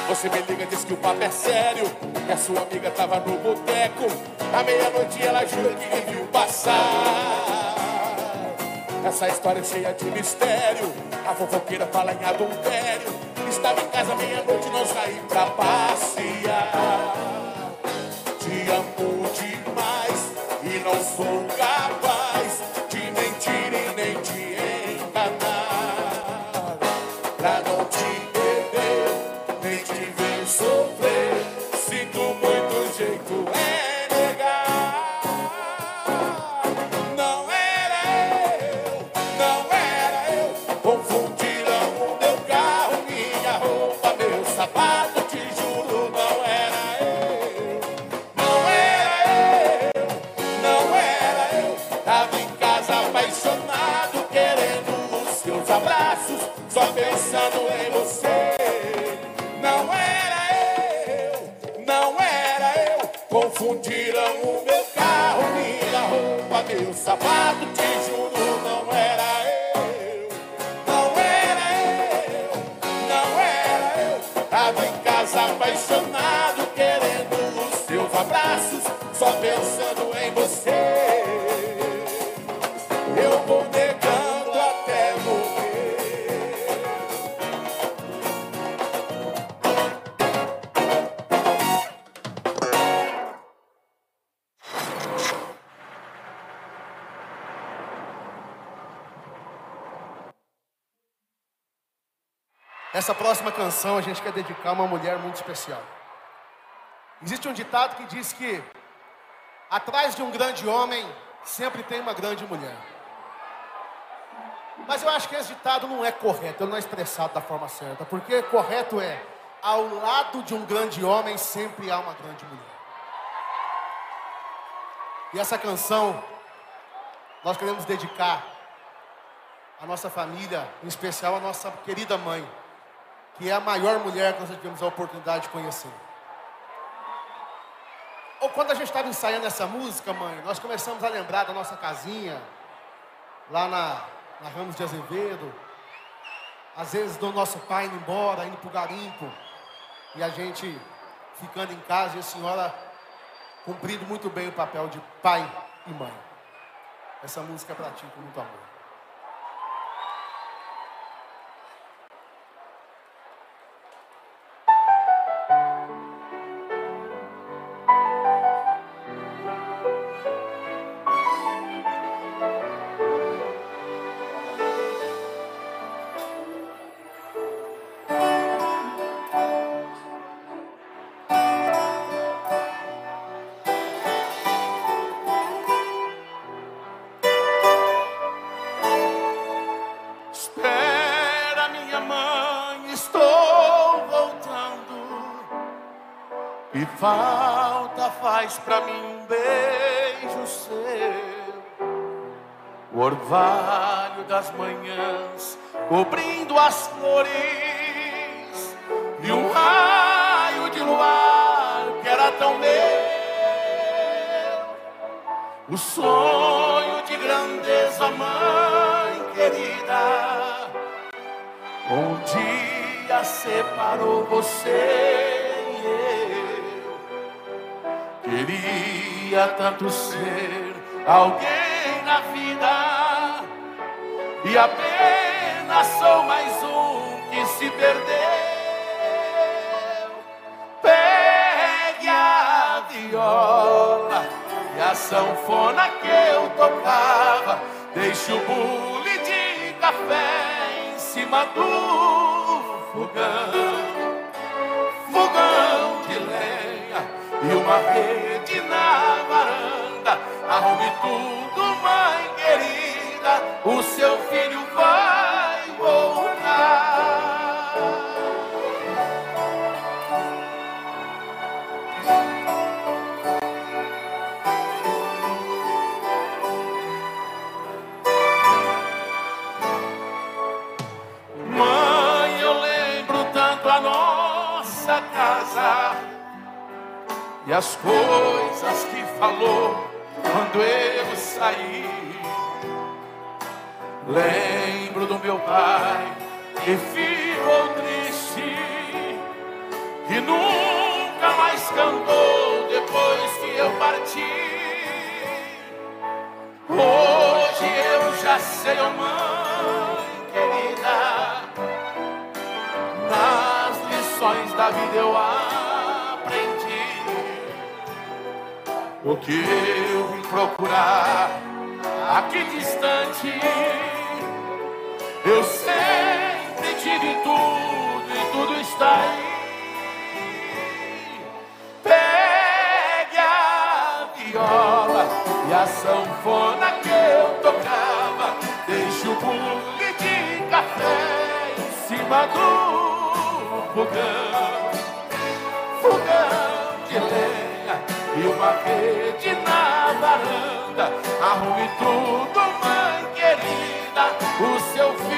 Você me liga, diz que o papo é sério. Que a sua amiga tava no boteco. À meia-noite ela jura que Essa história é cheia de mistério. A fofoqueira fala em adultério. Estava em casa meia-noite, não saí pra canção a gente quer dedicar a uma mulher muito especial. Existe um ditado que diz que atrás de um grande homem sempre tem uma grande mulher. Mas eu acho que esse ditado não é correto, ele não é expressado da forma certa, porque correto é ao lado de um grande homem sempre há uma grande mulher. E essa canção nós queremos dedicar à nossa família, em especial à nossa querida mãe, que é a maior mulher que nós tivemos a oportunidade de conhecer. Ou quando a gente estava ensaiando essa música, mãe, nós começamos a lembrar da nossa casinha, lá na, na Ramos de Azevedo. Às vezes do nosso pai indo embora, indo para o garimpo. E a gente ficando em casa e a senhora cumprindo muito bem o papel de pai e mãe. Essa música é para ti com muito amor. O sonho de grandeza, mãe querida, um dia separou você e eu. Queria tanto ser alguém na vida e apenas sou mais um que se perdeu. Pegue a viola sanfona que eu tocava, deixe o bule de café em cima do fogão, fogão de lenha e uma rede na varanda. Arrume tudo, mãe querida, o seu filho vai e as coisas que falou quando eu saí. Lembro do meu pai que ficou triste, que nunca mais cantou depois que eu parti. Hoje eu já sei, oh mãe querida, nas lições da vida eu aprendi o que eu vim procurar aqui distante. Eu sempre tive tudo e tudo está aí. Pegue a viola e a sanfona que eu tocava. Deixe o bule de café em cima do fogão. Fogão de lenha e uma rede na varanda. Arrume tudo, mãe querida, o seu filho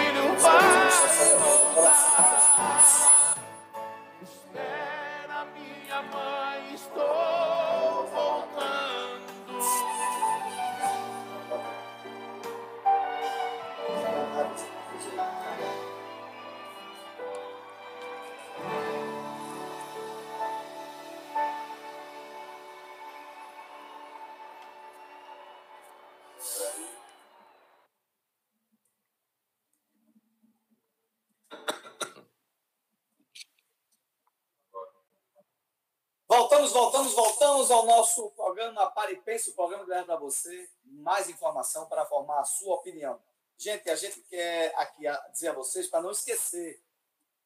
nosso programa Pare e Pense, o programa que leva para você mais informação para formar a sua opinião. Gente, a gente quer aqui dizer a vocês, para não esquecer,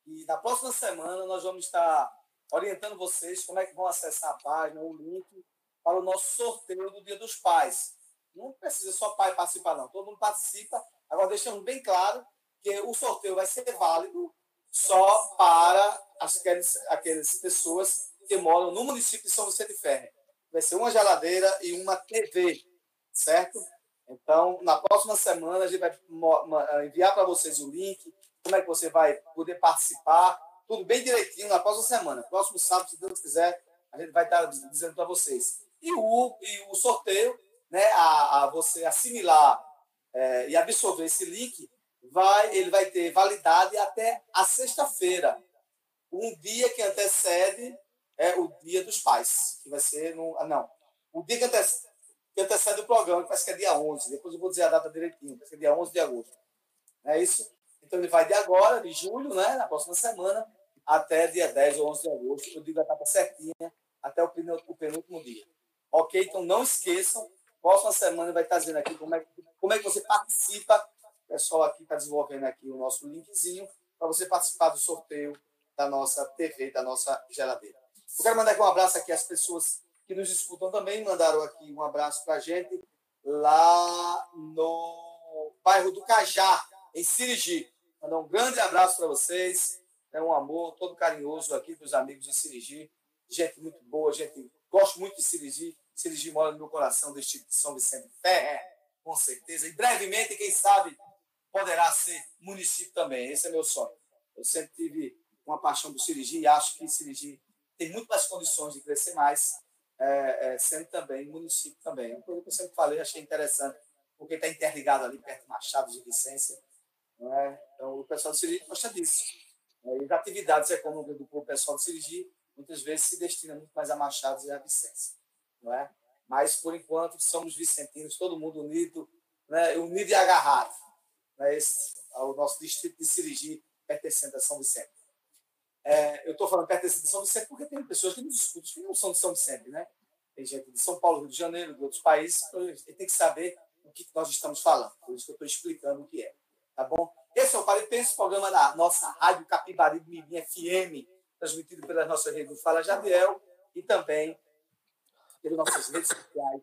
que na próxima semana nós vamos estar orientando vocês como é que vão acessar a página, o link para o nosso sorteio do Dia dos Pais. Não precisa só pai participar, não. Todo mundo participa. Agora, deixamos bem claro que o sorteio vai ser válido só para aqueles, aquelas pessoas que moram no município de São Vicente Ferre. Vai ser uma geladeira e uma TV, certo? Então, na próxima semana, a gente vai ma- enviar para vocês o link, como é que você vai poder participar, tudo bem direitinho na próxima semana. Próximo sábado, se Deus quiser, a gente vai estar dizendo para vocês. E o, e o sorteio, né, a, a você assimilar eh, e absorver esse link, vai, ele vai ter validade até a sexta-feira, um dia que antecede é o Dia dos Pais, que vai ser no. Ah, não. O dia que antecede, que antecede o programa, que parece que é dia 11. Depois eu vou dizer a data direitinho, parece que é dia 11 de agosto. Não é isso? Então ele vai de agora, de julho, né, na próxima semana, até dia 10 ou 11 de agosto. Eu digo a data certinha, até o penú- o penúltimo dia. Ok? Então não esqueçam, próxima semana vai estar dizendo aqui como é, como é que você participa. O pessoal aqui está desenvolvendo aqui o nosso linkzinho para você participar do sorteio da nossa TV, da nossa geladeira. Eu quero mandar aqui um abraço aqui às pessoas que nos escutam também, mandaram aqui um abraço para a gente lá no bairro do Cajá, em Sirigi. Mandar um grande abraço para vocês, é um amor todo carinhoso aqui para os amigos de Sirigi. gente muito boa, gente. Gosto muito de Sirigi. Sirigi mora no meu coração, do Distrito de São Vicente Ferre, com certeza. E brevemente, quem sabe, poderá ser município também. Esse é meu sonho. Eu sempre tive uma paixão por Sirigi e acho que Sirigi tem muito mais condições de crescer mais, é, é, sendo também município também. Uma coisa que eu sempre falei, achei interessante, porque está interligado ali perto de Machado de Vicência. É? Então, o pessoal do Sirigi gosta disso. É, e as atividades econômicas do pessoal do Sirigi muitas vezes se destina muito mais a Machados e a Vicência. Não é? Mas, por enquanto, somos vicentinos, todo mundo unido, né? unido e agarrado. Né? Esse é o nosso distrito de Sirigi, pertencente a São Vicente. É, eu estou falando pertencente a São Vicente porque tem pessoas que nos escutam que não são de São Vicente, né? Tem gente de São Paulo, Rio de Janeiro, de outros países, então ele tem que saber o que nós estamos falando. Por isso que eu estou explicando o que é. Tá bom? Esse é o Paripense, programa da nossa Rádio Capibaribe Mirim FM, transmitido pelas nossas redes do Fala Jadiel e também pelas nossas redes sociais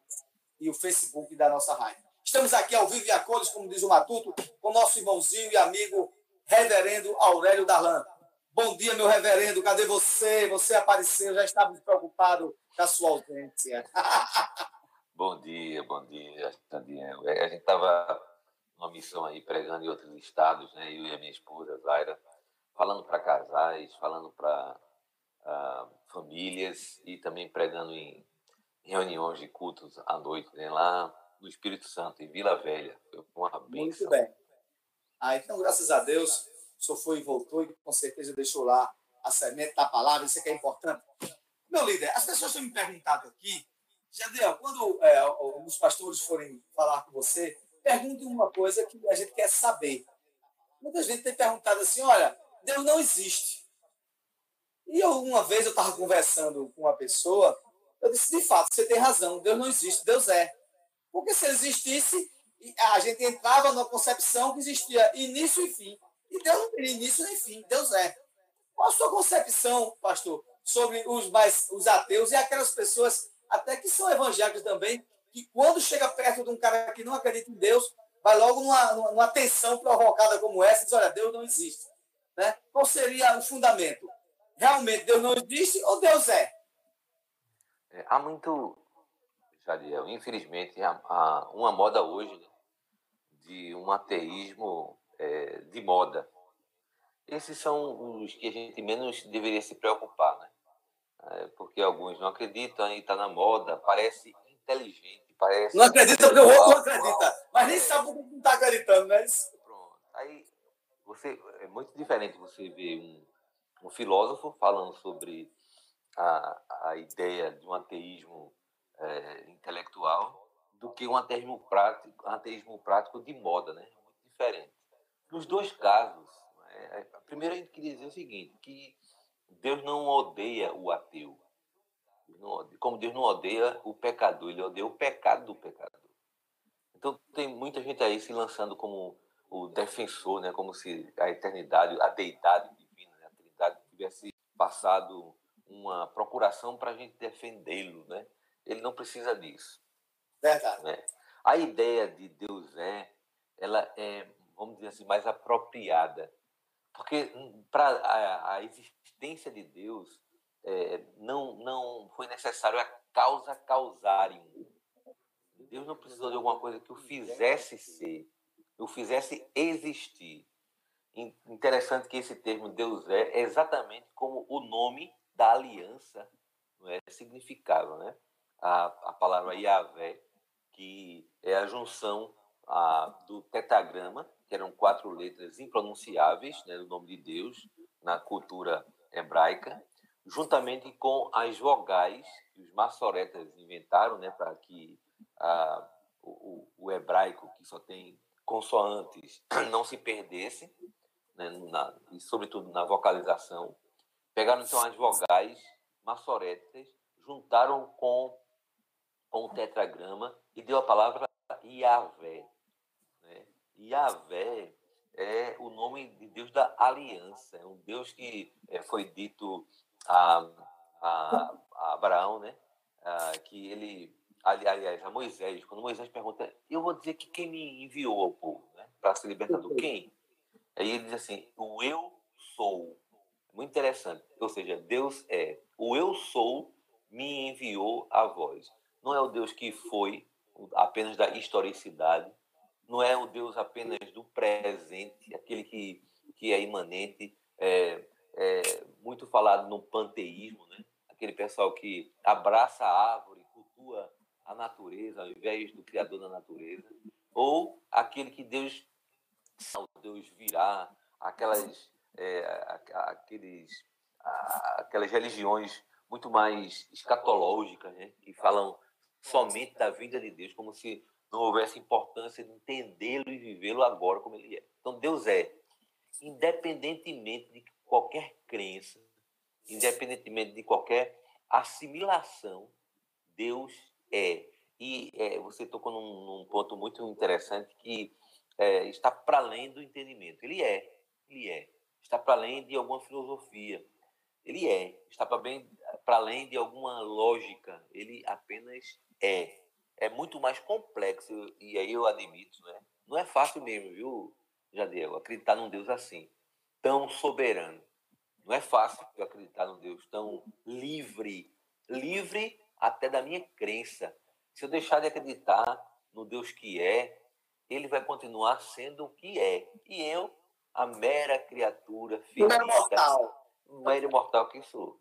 e o Facebook da nossa rádio. Estamos aqui ao vivo e a cores, como diz o Matuto, com nosso irmãozinho e amigo Reverendo Aurélio Darlan. Bom dia, meu reverendo. Cadê você? Você apareceu, já estava preocupado com a sua ausência. bom dia, bom dia, Daniel. A gente estava numa missão aí pregando em outros estados, né? Eu e a minha esposa, Zaira, falando para casais, falando para uh, ah, famílias e também pregando em reuniões de cultos à noite, né? lá no Espírito Santo, em Vila Velha. Foi uma benção. Muito bem. Ah, então, graças a Deus, o senhor foi e voltou e com certeza deixou lá a semente da palavra, isso é que é importante. Meu líder, as pessoas têm me perguntado aqui, Jadiel, quando é, os pastores forem falar com você, pergunte uma coisa que a gente quer saber. Muita gente tem perguntado assim, olha, Deus não existe. E eu, uma vez eu estava conversando com uma pessoa, eu disse, de fato, você tem razão, Deus não existe, Deus é. Porque se ele existisse, a gente entrava numa concepção que existia início e fim. E Deus não tem início nem fim, Deus é. Qual a sua concepção, pastor, sobre os, mais, os ateus e aquelas pessoas, até que são evangélicas também, que quando chega perto de um cara que não acredita em Deus, vai logo numa, numa tensão provocada como essa e diz, olha, Deus não existe. Né? Qual seria o fundamento? Realmente Deus não existe ou Deus é? é há muito, Jadiel, infelizmente, há, há uma moda hoje né, de um ateísmo é, de moda. Esses são os que a gente menos deveria se preocupar, né? É, porque alguns não acreditam e está na moda, parece inteligente, parece. Não acredita porque o outro não acredita, mas nem sabe porque não está acreditando, né? Pronto. Aí você é muito diferente você ver um, um filósofo falando sobre a, a ideia de um ateísmo é, intelectual do que um ateísmo prático, um ateísmo prático de moda, né? Muito diferente. Nos dois casos, é, primeiro a gente queria dizer o seguinte, que Deus não odeia o ateu. Como Deus não odeia o pecador, ele odeia o pecado do pecador. Então tem muita gente aí se lançando como o defensor, né? como se a eternidade, a deidade divina, né? a trindade tivesse passado uma procuração para a gente defendê-lo. Né? Ele não precisa disso. Verdade. Né? A ideia de Deus é, ela é vamos dizer assim, mais apropriada. Porque hum, para a, a, existência de Deus é, não, não foi necessário a causa causarium. Deus não precisou de alguma coisa que o fizesse ser, o fizesse existir. Interessante que esse termo Deus é, exatamente como o nome da aliança não é significava, né? A, a palavra Yahvé, que é a junção a, do tetragrama que eram quatro letras impronunciáveis, né, do nome de Deus, na cultura hebraica, juntamente com as vogais que os maçoretas inventaram, né, para que ah, o, o, hebraico, que só tem consoantes, não se perdesse, né, na, e sobretudo na vocalização. Pegaram então as vogais maçoretas, juntaram com, com o tetragrama e deu a palavra Yahvé. Yahvé é o nome de Deus da aliança, é um Deus que é, foi dito a, a, a Abraão, né? Ah, que ele, aliás, a Moisés, quando Moisés pergunta, eu vou dizer que quem me enviou ao povo, né? Para se libertar do quem? Aí ele diz assim, o eu sou. Muito interessante. Ou seja, Deus é o eu sou me enviou a voz. Não é o Deus que foi apenas da historicidade, não é o Deus apenas do presente, aquele que, que é imanente, é, é muito falado no panteísmo, né? aquele pessoal que abraça a árvore, cultua a natureza ao invés do Criador da natureza, ou aquele que Deus, Deus virá, aquelas, é, aqueles, aquelas religiões muito mais escatológicas, né? que falam somente da vinda de Deus, como se não houvesse importância de entendê-lo e vivê-lo agora como ele é. Então, Deus é, independentemente de qualquer crença, independentemente de qualquer assimilação, Deus é. E é, você tocou num, num, ponto muito interessante que é, está para além do entendimento. Ele é, ele é. Está para além de alguma filosofia. Ele é. Está para além de alguma lógica. Ele apenas é. É muito mais complexo, e aí eu admito, né? Não é fácil mesmo, viu, Jadiel, acreditar num Deus assim, tão soberano. Não é fácil acreditar num Deus tão livre, livre até da minha crença. Se eu deixar de acreditar no Deus que é, ele vai continuar sendo o que é. E eu, a mera criatura finita, mero mortal. mero mortal que sou.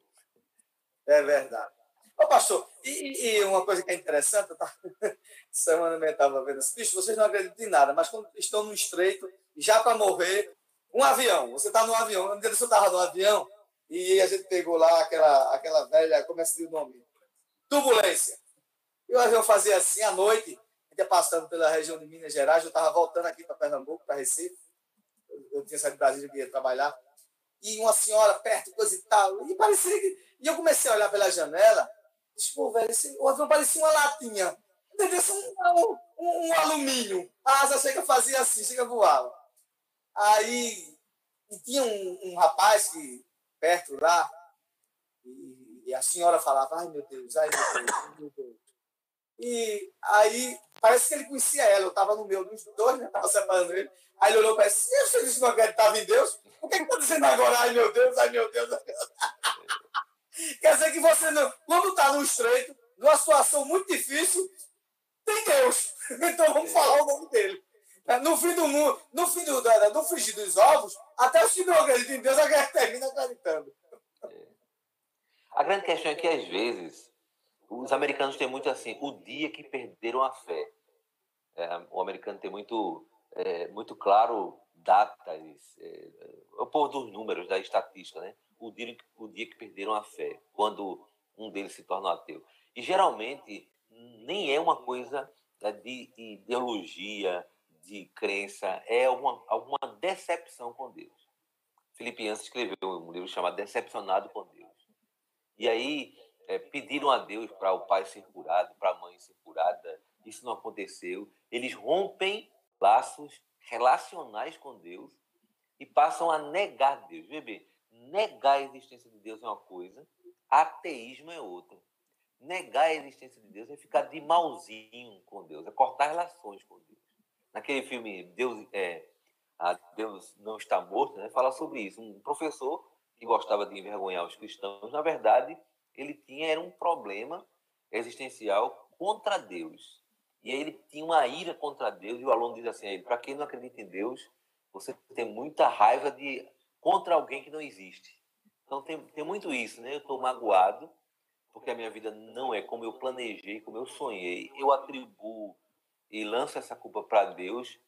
É verdade. Ô, pastor, e, e, uma coisa que é interessante, tá? semana eu estava vendo assim, bicho, vocês não acreditam em nada, mas quando estão no estreito, já para morrer, um avião, você está no avião, um dia você estava no avião, e a gente pegou lá aquela, aquela velha, como é que se diz o nome? Turbulência. E o avião fazia assim à noite, ia passando pela região de Minas Gerais, eu estava voltando aqui para Pernambuco, para Recife, eu, eu tinha saído de Brasília, eu ia trabalhar, e uma senhora perto, coisa e tal, e parecia que... E eu comecei a olhar pela janela, Disse, pô, velho, esse, o avião parecia uma latinha. Devia ser um, um, um, alumínio. A asa chega fazia assim, chega voava. Aí e tinha um, um, rapaz que perto lá, e, e, a senhora falava, ai meu Deus, ai meu Deus, ai meu Deus. E aí parece que ele conhecia ela, eu estava no meio dos dois, né? Estava separando ele. Aí ele olhou para ele, você disse que não acreditava em Deus? Por que está dizendo agora, ai meu Deus, ai meu Deus? Ai, meu Deus? Quer dizer que você, não, quando está no estreito, numa situação muito difícil, tem Deus. Então vamos falar o nome dele. No fim do mundo, no fim do, do, do frigir dos ovos, até que não acreditam em Deus terminam acreditando. A grande questão é que, às vezes, os americanos têm muito assim, o dia que perderam a fé. É, o americano tem muito, é, muito claro datas, é, o povo dos números, da estatística, né? O dia, o dia que perderam a fé, quando um deles se torna ateu. E geralmente nem é uma coisa né, de ideologia, de crença, é alguma, alguma decepção com Deus. Filipiança escreveu um livro chamado Decepcionado com Deus. E aí é, pediram a Deus para o pai ser curado, para a mãe ser curada. Isso não aconteceu. Eles rompem laços relacionais com Deus e passam a negar Deus. Bem, negar a existência de Deus é uma coisa, ateísmo é outra. Negar a existência de Deus é ficar de malzinho com Deus, é cortar relações com Deus. Naquele filme Deus, é, Deus não está morto, né, fala sobre isso. Um professor que gostava de envergonhar os cristãos, na verdade, ele tinha era um problema existencial contra Deus. E aí ele tinha uma ira contra Deus, e o aluno diz assim a ele: para quem não acredita em Deus, você tem muita raiva de contra alguém que não existe. Então tem, tem muito isso, né? Eu estou magoado porque a minha vida não é como eu planejei, como eu sonhei. Eu atribuo e lanço essa culpa para Deus,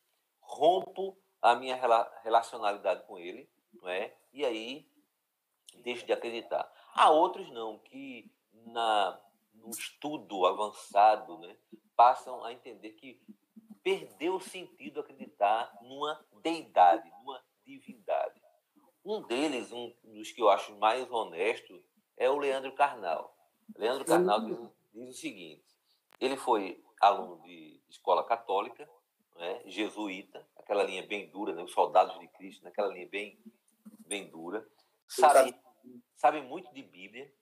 rompo a minha relacionalidade com Ele, não é? E aí deixo de acreditar. Há outros não que na no estudo avançado, né, passam a entender que perdeu o sentido acreditar numa deidade, numa divindade. Um deles, um dos que eu acho mais honesto, é o Leandro Carnal. Leandro Carnal diz, diz o seguinte: ele foi aluno de escola católica, né, jesuíta, aquela linha bem dura, né, os soldados de Cristo, naquela linha bem, bem dura, sabe, sabe muito de Bíblia,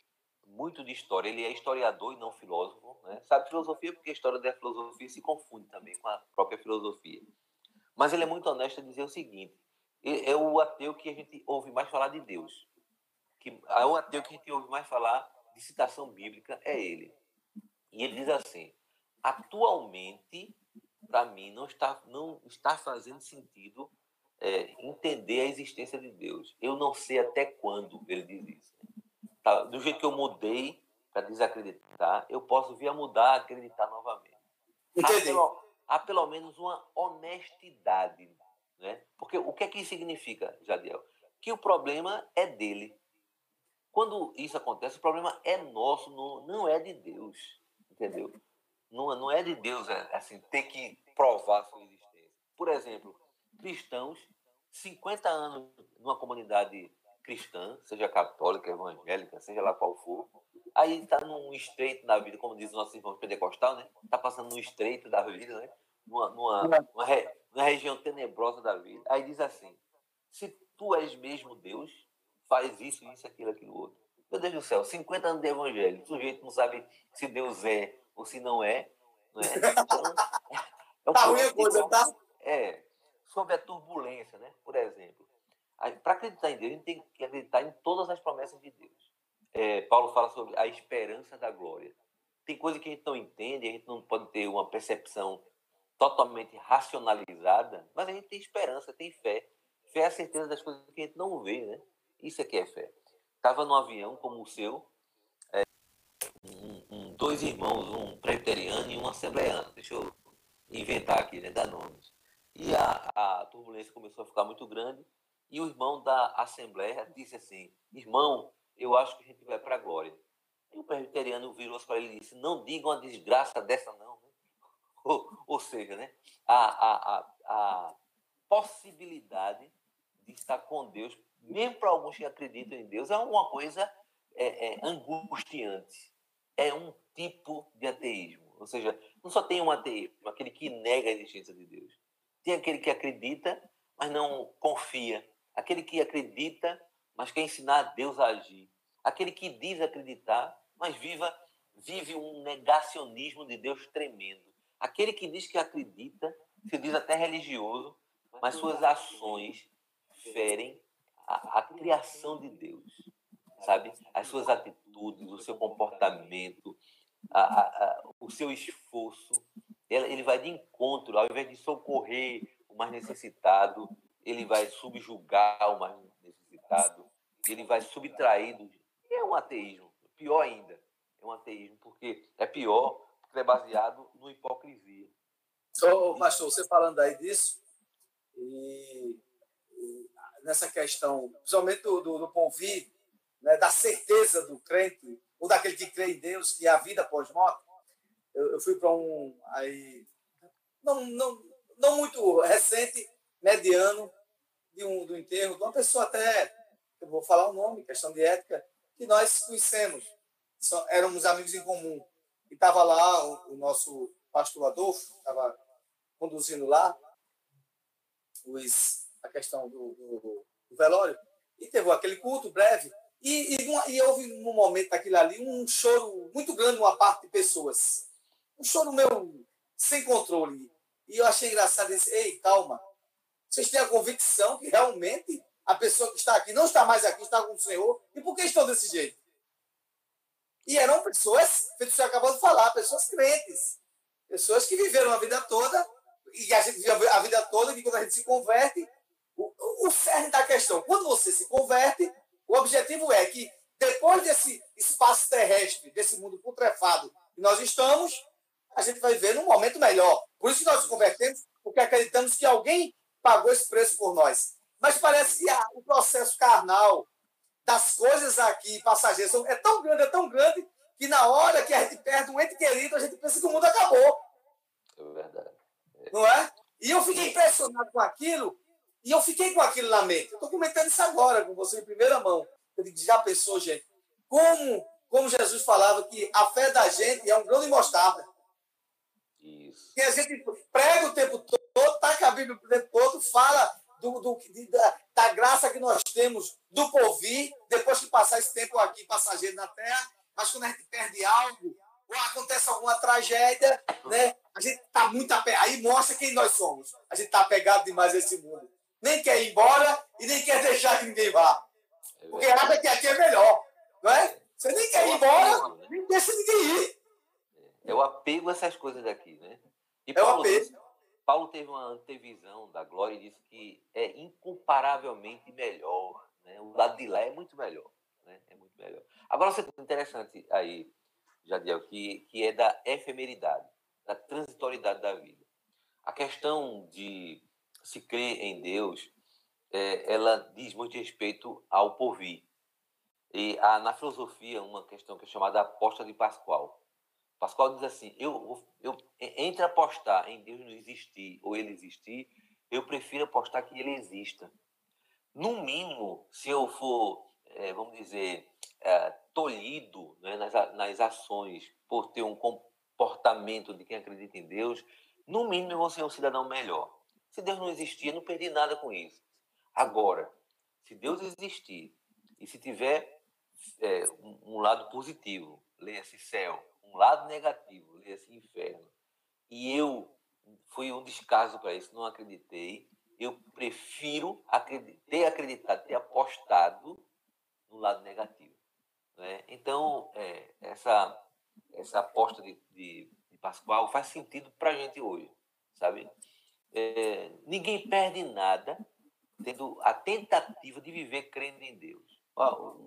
muito de história. Ele é historiador e não filósofo, né? sabe filosofia porque a história da filosofia se confunde também com a própria filosofia. Mas ele é muito honesto em dizer o seguinte: é o ateu que a gente ouve mais falar de Deus. que o ateu que a gente ouve mais falar de citação bíblica é ele. E ele diz assim: atualmente, para mim, não está, não está fazendo sentido é, entender a existência de Deus. Eu não sei até quando ele diz isso. Tá? Do jeito que eu mudei para desacreditar, eu posso vir a mudar, acreditar novamente. Há pelo, há pelo menos uma honestidade. Né? Porque o que é que isso significa, Jadiel? Que o problema é dele. Quando isso acontece, o problema é nosso, não, não é de Deus. Entendeu? Não, não é de Deus é, assim, ter que provar sua existência. Por exemplo, cristãos, 50 anos numa comunidade cristã, seja católica, evangélica, seja lá qual for, aí está num estreito da vida, como diz o nosso irmão pentecostal, né? Está passando num estreito da vida, né? Numa, numa, numa, re, numa região tenebrosa da vida. Aí diz assim: se tu és mesmo Deus, faz isso, isso, aquilo, aquilo outro. Meu Deus do céu, 50 anos de evangelho, o sujeito não sabe se Deus é ou se não é. Não é? Então, é um tá ruim a coisa, tá? É, sobre a turbulência, né? por exemplo. Para acreditar em Deus, a gente tem que acreditar em todas as promessas de Deus. É, Paulo fala sobre a esperança da glória. Tem coisa que a gente não entende, a gente não pode ter uma percepção totalmente racionalizada, mas a gente tem esperança, tem fé. Fé é a certeza das coisas que a gente não vê, né? Isso é que é fé. Estava num avião como o seu, é, um, um, dois irmãos, um presbiteriano e um assembleano. Deixa eu inventar aqui, né? Dar nomes. E a, a turbulência começou a ficar muito grande. E o irmão da Assembleia disse assim: Irmão, eu acho que a gente vai para a glória. E o presbiteriano virou-se para ele e disse: Não diga uma desgraça dessa, não. Ou, seja, né, a, a, a, a possibilidade de estar com Deus, mesmo para alguns que acreditam em Deus, é uma coisa é, é, angustiante. É um tipo de ateísmo. Ou seja, não só tem um ateísmo, aquele que nega a existência de Deus. Tem aquele que acredita, mas não confia. Aquele que acredita, mas quer ensinar a Deus a agir. Aquele que diz acreditar, mas viva, vive um negacionismo de Deus tremendo. Aquele que diz que acredita, se diz até religioso, mas suas ações ferem a, a criação de Deus. Sabe? As suas atitudes, o seu comportamento, a, a, o seu esforço, ele vai de encontro, ao invés de socorrer o mais necessitado, ele vai subjugar o mais necessitado, ele vai subtrair. Do... É um ateísmo, pior ainda, é um ateísmo, porque é pior, é baseado no hipocrisia. Ô, pastor, você falando aí disso, e, e nessa questão, principalmente do, do, do convite, né, da certeza do crente, ou daquele que crê em Deus, que é a vida pós-morte, eu, eu fui para um aí não, não, não muito recente, mediano, de um, do enterro de uma pessoa até, eu vou falar o nome, questão de ética, que nós conhecemos, só, éramos amigos em comum. E estava lá o, o, nosso pastor Adolfo, estava conduzindo lá os, a questão do, do, do, velório, e teve aquele culto breve, e, e, e houve um momento daquilo ali, um choro muito grande, uma parte de pessoas um choro meu sem controle. E eu achei engraçado esse, ei, calma. Vocês têm a convicção que realmente a pessoa que está aqui não está mais aqui, está com o Senhor. E por que estão desse jeito? E eram pessoas, feito senhor acabou de falar, pessoas crentes. Pessoas que viveram a vida toda, e a gente vive a vida toda, que quando a gente se converte, o, o cerne da questão, quando você se converte, o objetivo é que depois desse espaço terrestre, desse mundo putrefado que nós estamos, a gente vai ver num momento melhor. Por isso que nós nos convertemos, porque acreditamos que alguém pagou esse preço por nós. Mas parece que o processo carnal das coisas aqui, passageiras, é tão grande, é tão grande, que na hora que a gente perde um ente querido, a gente pensa que o mundo acabou. É verdade. É. Não é? E eu fiquei impressionado com aquilo, e eu fiquei com aquilo na mente. Eu estou comentando isso agora com você em primeira mão. Eu digo, já pensou, gente? Como, como Jesus falava que a fé da gente é um grão de mostarda. Isso. Que a gente prega o tempo todo, taca a Bíblia o tempo todo, fala do, do, de, da, da, graça que nós temos do porvir, depois que passar esse tempo aqui passageiro na Terra, mas quando a gente perde algo, ou acontece alguma tragédia, né, a gente está muito apegado. Aí mostra quem nós somos. A gente está apegado demais a esse mundo. Nem quer ir embora e nem quer deixar que ninguém vá. É porque acha que aqui é melhor. Não é? Você nem quer ir embora, nem deixa ninguém ir. É o apego a essas coisas daqui, né? E É o apego. Paulo teve uma antevisão da glória e disse que é incomparavelmente melhor. Né? O lado de lá é muito melhor. Né? É muito melhor. Agora, você tem interessante aí, Jadiel, que, que é da efemeridade, da transitoriedade da vida. A questão de se crer em Deus, é, ela diz muito respeito ao porvir. E há, na filosofia, uma questão que é chamada aposta de Pascoal. Pascoal diz assim: eu, eu entre apostar em Deus não existir ou ele existir, eu prefiro apostar que ele exista. No mínimo, se eu for, eh, vamos dizer, eh, tolhido né, nas, nas ações por ter um comportamento de quem acredita em Deus, no mínimo eu vou ser um cidadão melhor. Se Deus não existir, eu não perdi nada com isso. Agora, se Deus existir e se tiver é, um lado positivo, leia-se céu, um lado negativo, leia-se inferno, e eu fui um descaso para isso, não acreditei, eu prefiro ter acreditado, ter apostado no lado negativo. Né? Então, é, essa, essa aposta de, de, de Pascoal faz sentido para a gente hoje, sabe? É, ninguém perde nada tendo a tentativa de viver crendo em Deus.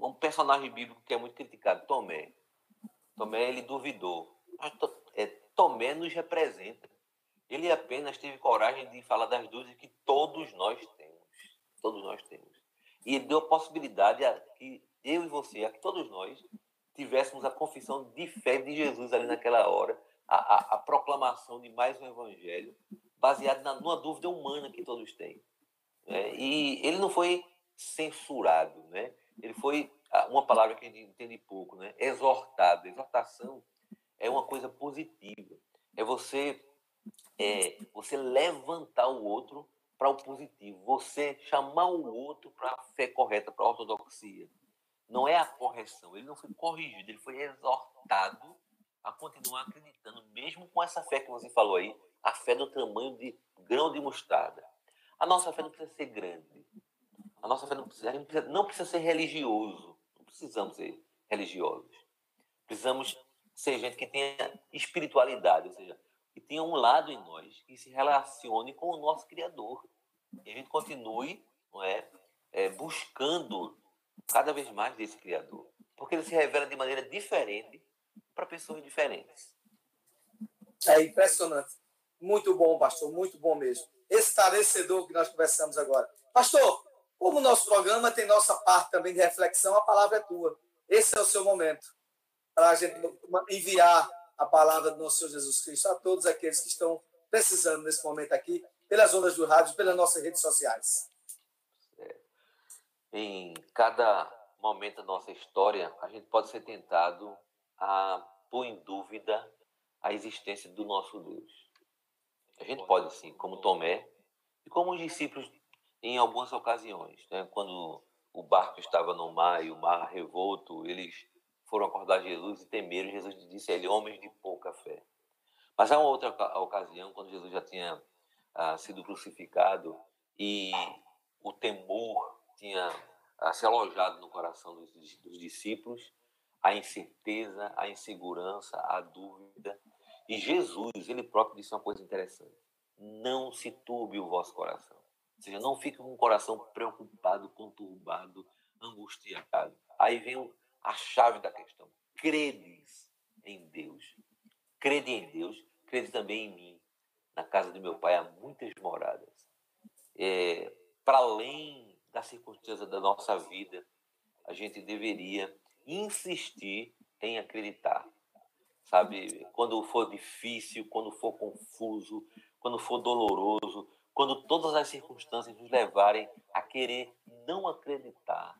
Um personagem bíblico que é muito criticado, Tomé. Tomé, ele duvidou. Mas é, Tomé nos representa. Ele apenas teve coragem de falar das dúvidas que todos nós temos. Todos nós temos. E ele deu a possibilidade a que eu e você, a que todos nós, tivéssemos a confissão de fé de Jesus ali naquela hora, a, a- a proclamação de mais um evangelho, baseado na, numa dúvida humana que todos têm. né? E ele não foi censurado, né? Ele foi uma palavra que a gente entende pouco, né? Exortado. Exortação é uma coisa positiva. É você é você levantar o outro para o positivo, você chamar o outro para a fé correta, para a ortodoxia. Não é a correção. Ele não foi corrigido, ele foi exortado a continuar acreditando, mesmo com essa fé que você falou aí, a fé do tamanho de grão de mostarda. A nossa fé não precisa ser grande. A nossa fé não precisa, gente precisa- não precisa ser religioso. Precisamos ser religiosos. Precisamos ser gente que tenha espiritualidade, ou seja, que tenha um lado em nós que se relacione com o nosso Criador. E a gente continue não é, é, buscando cada vez mais desse Criador. Porque ele se revela de maneira diferente para pessoas diferentes. É impressionante. Muito bom, pastor, muito bom mesmo. Esclarecedor que nós conversamos agora. Pastor, como o nosso programa tem nossa parte também de reflexão, a palavra é tua. Esse é o seu momento para a gente enviar a palavra do nosso Senhor Jesus Cristo a todos aqueles que estão precisando nesse momento aqui, pelas ondas do rádio, pelas nossas redes sociais. Em cada momento da nossa história, a gente pode ser tentado a pôr em dúvida a existência do nosso Deus. A gente pode, sim, como Tomé e como os discípulos em algumas ocasiões. Né? Quando o barco estava no mar e o mar revolto, eles foram acordar Jesus e temeram. Jesus disse a ele, homens de pouca fé. Mas há uma outra oca- ocasião, quando Jesus já tinha ah, sido crucificado e o temor tinha ah, se alojado no coração dos, dos discípulos, a incerteza, a insegurança, a dúvida. E Jesus, ele próprio disse uma coisa interessante: não se turbe o vosso coração. Ou seja, não fique com o coração preocupado, conturbado, angustiado. Aí vem a chave da questão. Credes em Deus. Crede em Deus, crede também em mim. Na casa de meu pai há muitas moradas. É, Para além da circunstância da nossa vida, a gente deveria insistir em acreditar. Sabe, quando for difícil, quando for confuso, quando for doloroso, quando todas as circunstâncias nos levarem a querer não acreditar,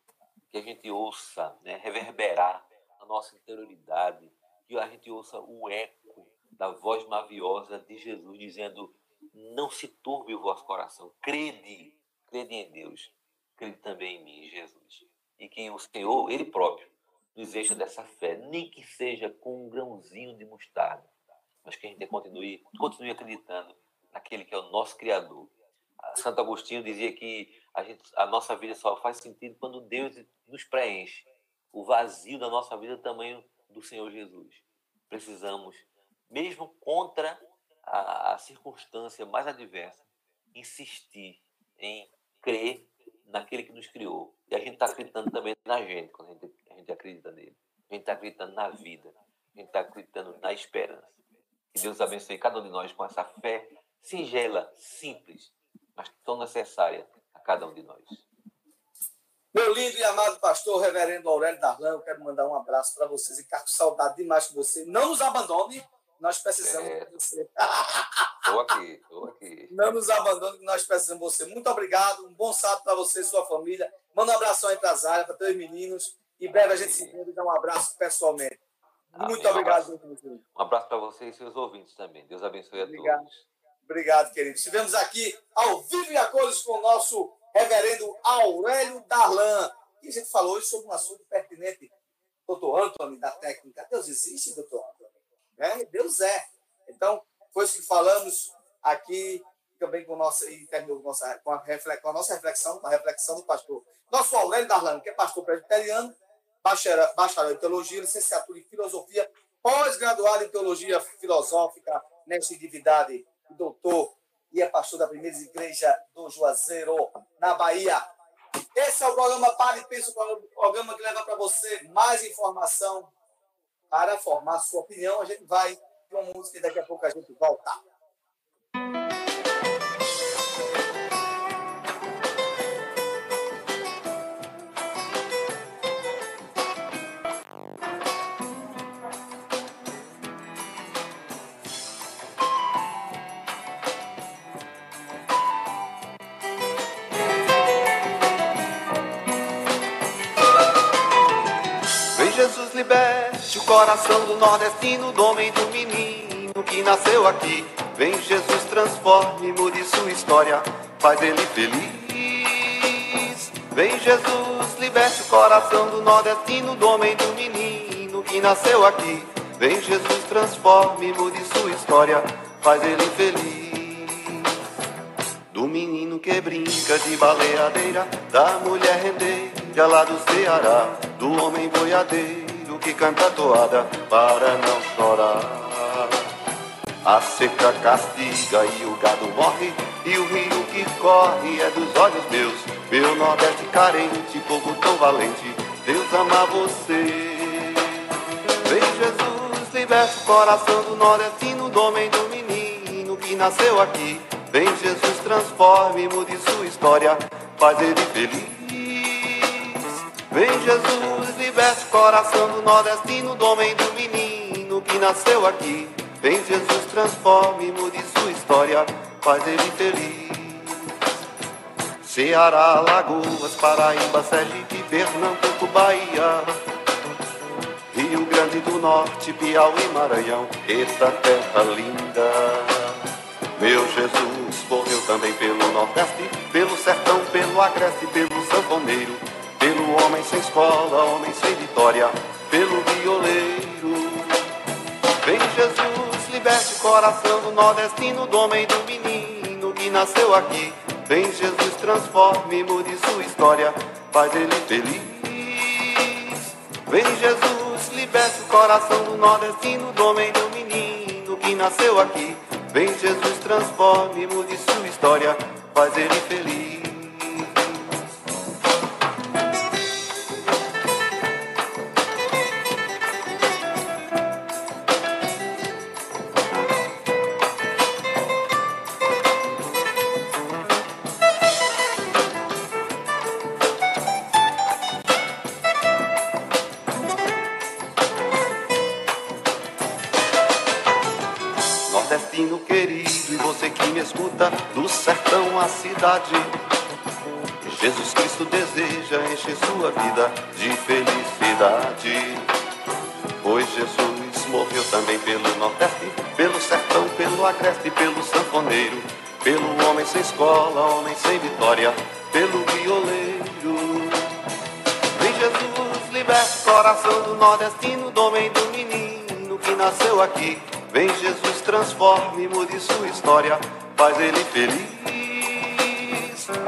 que a gente ouça né, reverberar a nossa interioridade, que a gente ouça o eco da voz maviosa de Jesus dizendo: Não se turbe o vosso coração, crede, crede em Deus, crede também em mim, Jesus. E que o Senhor, Ele próprio, nos encha dessa fé, nem que seja com um grãozinho de mostarda, mas que a gente continue, continue acreditando naquele que é o nosso Criador, Santo Agostinho dizia que a, gente, a nossa vida só faz sentido quando Deus nos preenche. O vazio da nossa vida é tamanho do Senhor Jesus. Precisamos, mesmo contra a, a circunstância mais adversa, insistir em crer naquele que nos criou. E a gente está acreditando também na gente, quando a gente, a gente acredita nele. A gente está acreditando na vida. A gente está acreditando na esperança. Que Deus abençoe cada um de nós com essa fé singela, simples, mas tão necessária a cada um de nós. Meu lindo e amado pastor, reverendo Aurélio Darlan, eu quero mandar um abraço para vocês e ficar com saudade demais de você. Não nos abandone, nós precisamos É. de você. Estou aqui, estou aqui. Não nos abandone, nós precisamos de você. Muito obrigado, um bom sábado para você e sua família. Manda um abração aí para as áreas, para teus meninos. Em breve a gente se vê e dá um abraço pessoalmente. Muito Amém. obrigado, Um abraço, um abraço para você e seus ouvintes também. Deus abençoe a Obrigado. todos. Obrigado, querido. Estivemos aqui ao vivo e a cores com o nosso reverendo Aurélio Darlan. E a gente falou hoje sobre um assunto pertinente. Doutor Antônio, da técnica. Deus existe, doutor Antônio? É, Deus é. Então, foi isso que falamos aqui também com, nossa, e terminou com, nossa, com, a, com a nossa reflexão, com a reflexão do pastor. Nosso Aurélio Darlan, que é pastor presbiteriano, bacharel, bacharel em teologia, licenciatura em filosofia, pós-graduado em teologia filosófica, nesta atividade, doutor, e é pastor da primeira igreja do Juazeiro, na Bahia. Esse é o programa Para e Pensa, o programa que leva para você mais informação para formar sua opinião. A gente vai de uma música e daqui a pouco a gente volta. Liberte o coração do nordestino, do homem do menino que nasceu aqui. Vem Jesus transforme, mude sua história, faz ele feliz. Vem Jesus liberte o coração do nordestino, do homem do menino que nasceu aqui. Vem Jesus transforme, mude sua história, faz ele feliz. Do menino que brinca de baleadeira, da mulher rendeira lá do Ceará, do homem boiadeiro que canta toada para não chorar. A seca castiga e o gado morre, e o rio que corre é dos olhos meus. Meu Nordeste carente, povo tão valente, Deus ama você. Vem Jesus, liberte o coração do nordestino, do homem do menino que nasceu aqui. Vem Jesus, transforme, mude sua história, faz ele feliz. Vem Jesus, o coração do nordestino, do homem do menino que nasceu aqui. Vem Jesus, transforme, mude sua história, faz ele feliz. Ceará, Lagoas, Paraíba, Sergipe, Pernambuco, Bahia. Rio Grande do Norte, Piauí, Maranhão, eita terra linda. Meu Jesus morreu também pelo Nordeste, pelo sertão, pelo agreste, pelo sanfoneiro, pelo homem sem escola, homem sem vitória, pelo violeiro. Vem Jesus, liberte o coração do nordestino, do homem e do menino que nasceu aqui. Vem Jesus, transforme, mude sua história, faz ele feliz. Vem Jesus, liberte o coração do nordestino, do homem e do menino que nasceu aqui. Vem Jesus, transforme, mude sua história, faz ele feliz. À cidade. Jesus Cristo deseja encher sua vida de felicidade. Pois Jesus morreu também pelo Nordeste, pelo sertão, pelo agreste, pelo sanfoneiro, pelo homem sem escola, homem sem vitória, pelo violeiro. Vem Jesus, liberte o coração do nordestino, do homem do menino que nasceu aqui. Vem Jesus, transforme, mude sua história, faz ele feliz.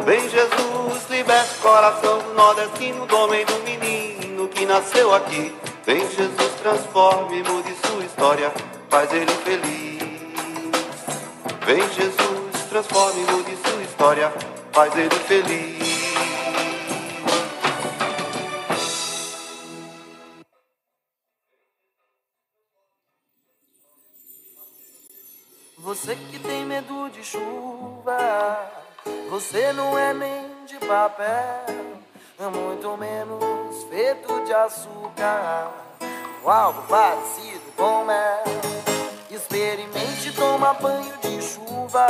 Vem Jesus, liberte o coração do nordestino, do homem do menino que nasceu aqui. Vem Jesus, transforme, mude sua história, faz ele feliz. Vem Jesus, transforme, mude sua história, faz ele feliz. Você que tem medo de chuva, você não é nem de papel, é muito menos feito de açúcar, ou algo parecido com mel. Experimente tomar banho de chuva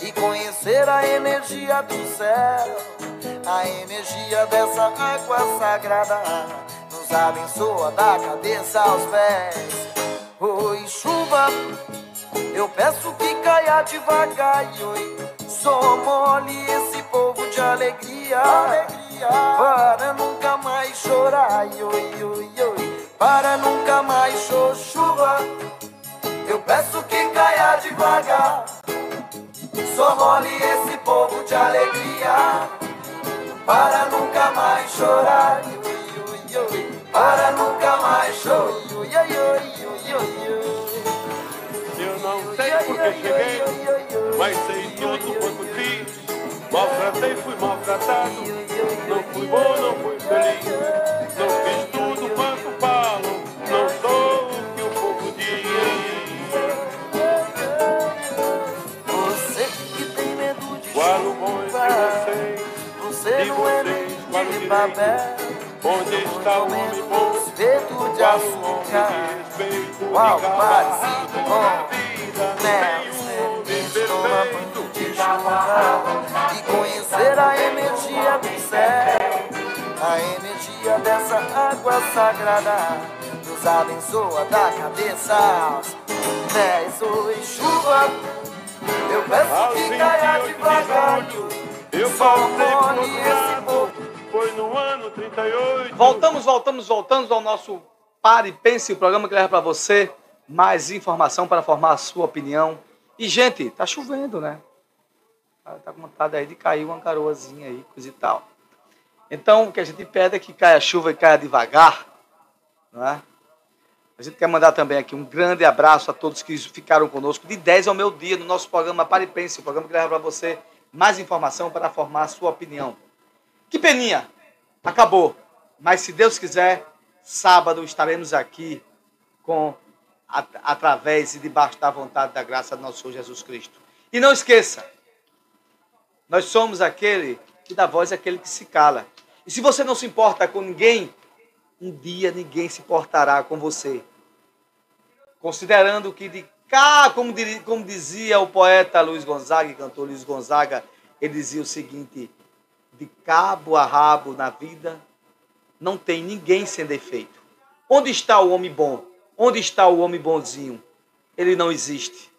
e conhecer a energia do céu, a energia dessa água sagrada nos abençoa da cabeça aos pés. Oi, chuva. Eu peço que caia devagar, oi. Só mole esse povo de alegria, alegria. Para nunca mais chorar. Para nunca mais chuva. Eu peço que caia devagar. Só mole esse povo de alegria. Para nunca mais chorar. Para nunca mais chorar, não sei porque cheguei, mas sei tudo quanto fiz. Maltratei, fui maltratado. Não fui bom, não fui feliz. Não fiz tudo quanto falam. Não sou o que o povo diz. Você que tem medo de Qual o bom de vocês? Você De não é vocês, nem qual o de direito? papel, Onde está o homem bom? Qual o homem de respeito? Qual cada com mel. Experimente tomar banho de chuva e conhecer a energia do céu, a energia dessa água sagrada nos abençoa da cabeça aos pés. Oi, chuva, eu peço que caia devagar. Eu outro esse lado, foi no ano 38. Voltamos, voltamos, voltamos ao nosso Pare Pense, o programa que leva para você mais informação para formar a sua opinião. E, gente, tá chovendo, né? Tá tá com vontade aí de cair uma garoazinha aí, coisa e tal. Então, o que a gente pede é que caia chuva e caia devagar, não é? A gente quer mandar também aqui um grande abraço a todos que ficaram conosco de 10 ao meu dia no nosso programa Pare e Pense, o programa que leva para você mais informação para formar a sua opinião. Que peninha! Acabou. Mas se Deus quiser, sábado estaremos aqui com at- através e debaixo da vontade da graça do nosso Senhor Jesus Cristo. E não esqueça, nós somos aquele que dá voz àquele que se cala. E se você não se importa com ninguém, um dia ninguém se importará com você. Considerando que de cá, como, diri- como dizia o poeta Luiz Gonzaga, cantor Luiz Gonzaga, ele dizia o seguinte: de cabo a rabo na vida, não tem ninguém sem defeito. Onde está o homem bom? Onde está o homem bonzinho? Ele não existe.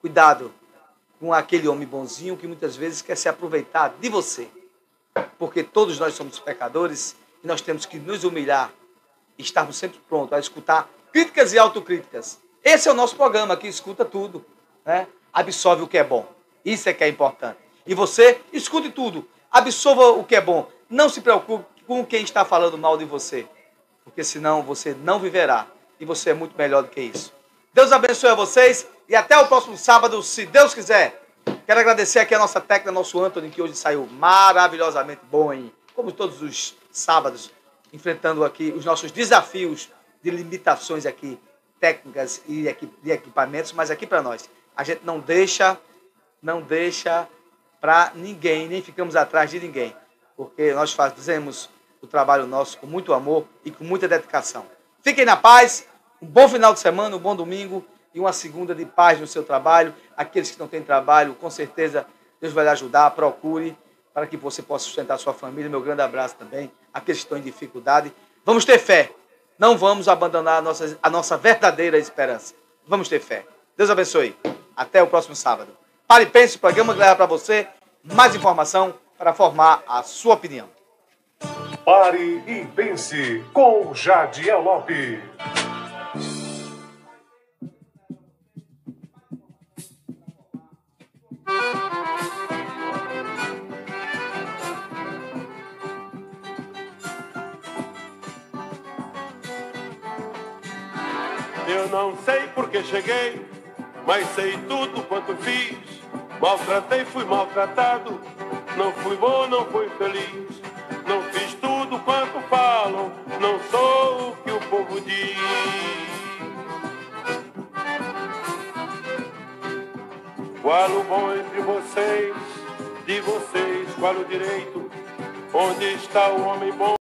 Cuidado com aquele homem bonzinho que muitas vezes quer se aproveitar de você. Porque todos nós somos pecadores e nós temos que nos humilhar e estarmos sempre prontos a escutar críticas e autocríticas. Esse é o nosso programa que escuta tudo, né? Absorve o que é bom. Isso é que é importante. E você escute tudo, absorva o que é bom. Não se preocupe com quem está falando mal de você, porque senão você não viverá e você é muito melhor do que isso. Deus abençoe a vocês e até o próximo sábado, se Deus quiser. Quero agradecer aqui a nossa técnica, nosso Anthony, que hoje saiu maravilhosamente bom, hein? como todos os sábados, enfrentando aqui os nossos desafios de limitações aqui, técnicas e de equipamentos, mas aqui para nós. A gente não deixa, não deixa para ninguém, nem ficamos atrás de ninguém, porque nós fazemos o trabalho nosso com muito amor e com muita dedicação. Fiquem na paz, um bom final de semana, um bom domingo e uma segunda de paz no seu trabalho. Aqueles que não têm trabalho, com certeza Deus vai lhe ajudar, procure para que você possa sustentar sua família. Meu grande abraço também. Aqueles que estão em dificuldade. Vamos ter fé. Não vamos abandonar a nossa, a nossa verdadeira esperança. Vamos ter fé. Deus abençoe. Até o próximo sábado. Pare e pense, o programa que leva para você mais informação para formar a sua opinião. Pare e pense com Jadiel Lopes. Eu não sei porque cheguei, mas sei tudo quanto fiz. Maltratei, fui maltratado, não fui bom, não fui feliz. Não fiz tudo quanto falam, não sou o que o povo diz. Qual o bom entre vocês? De vocês, qual o direito? Onde está o homem bom?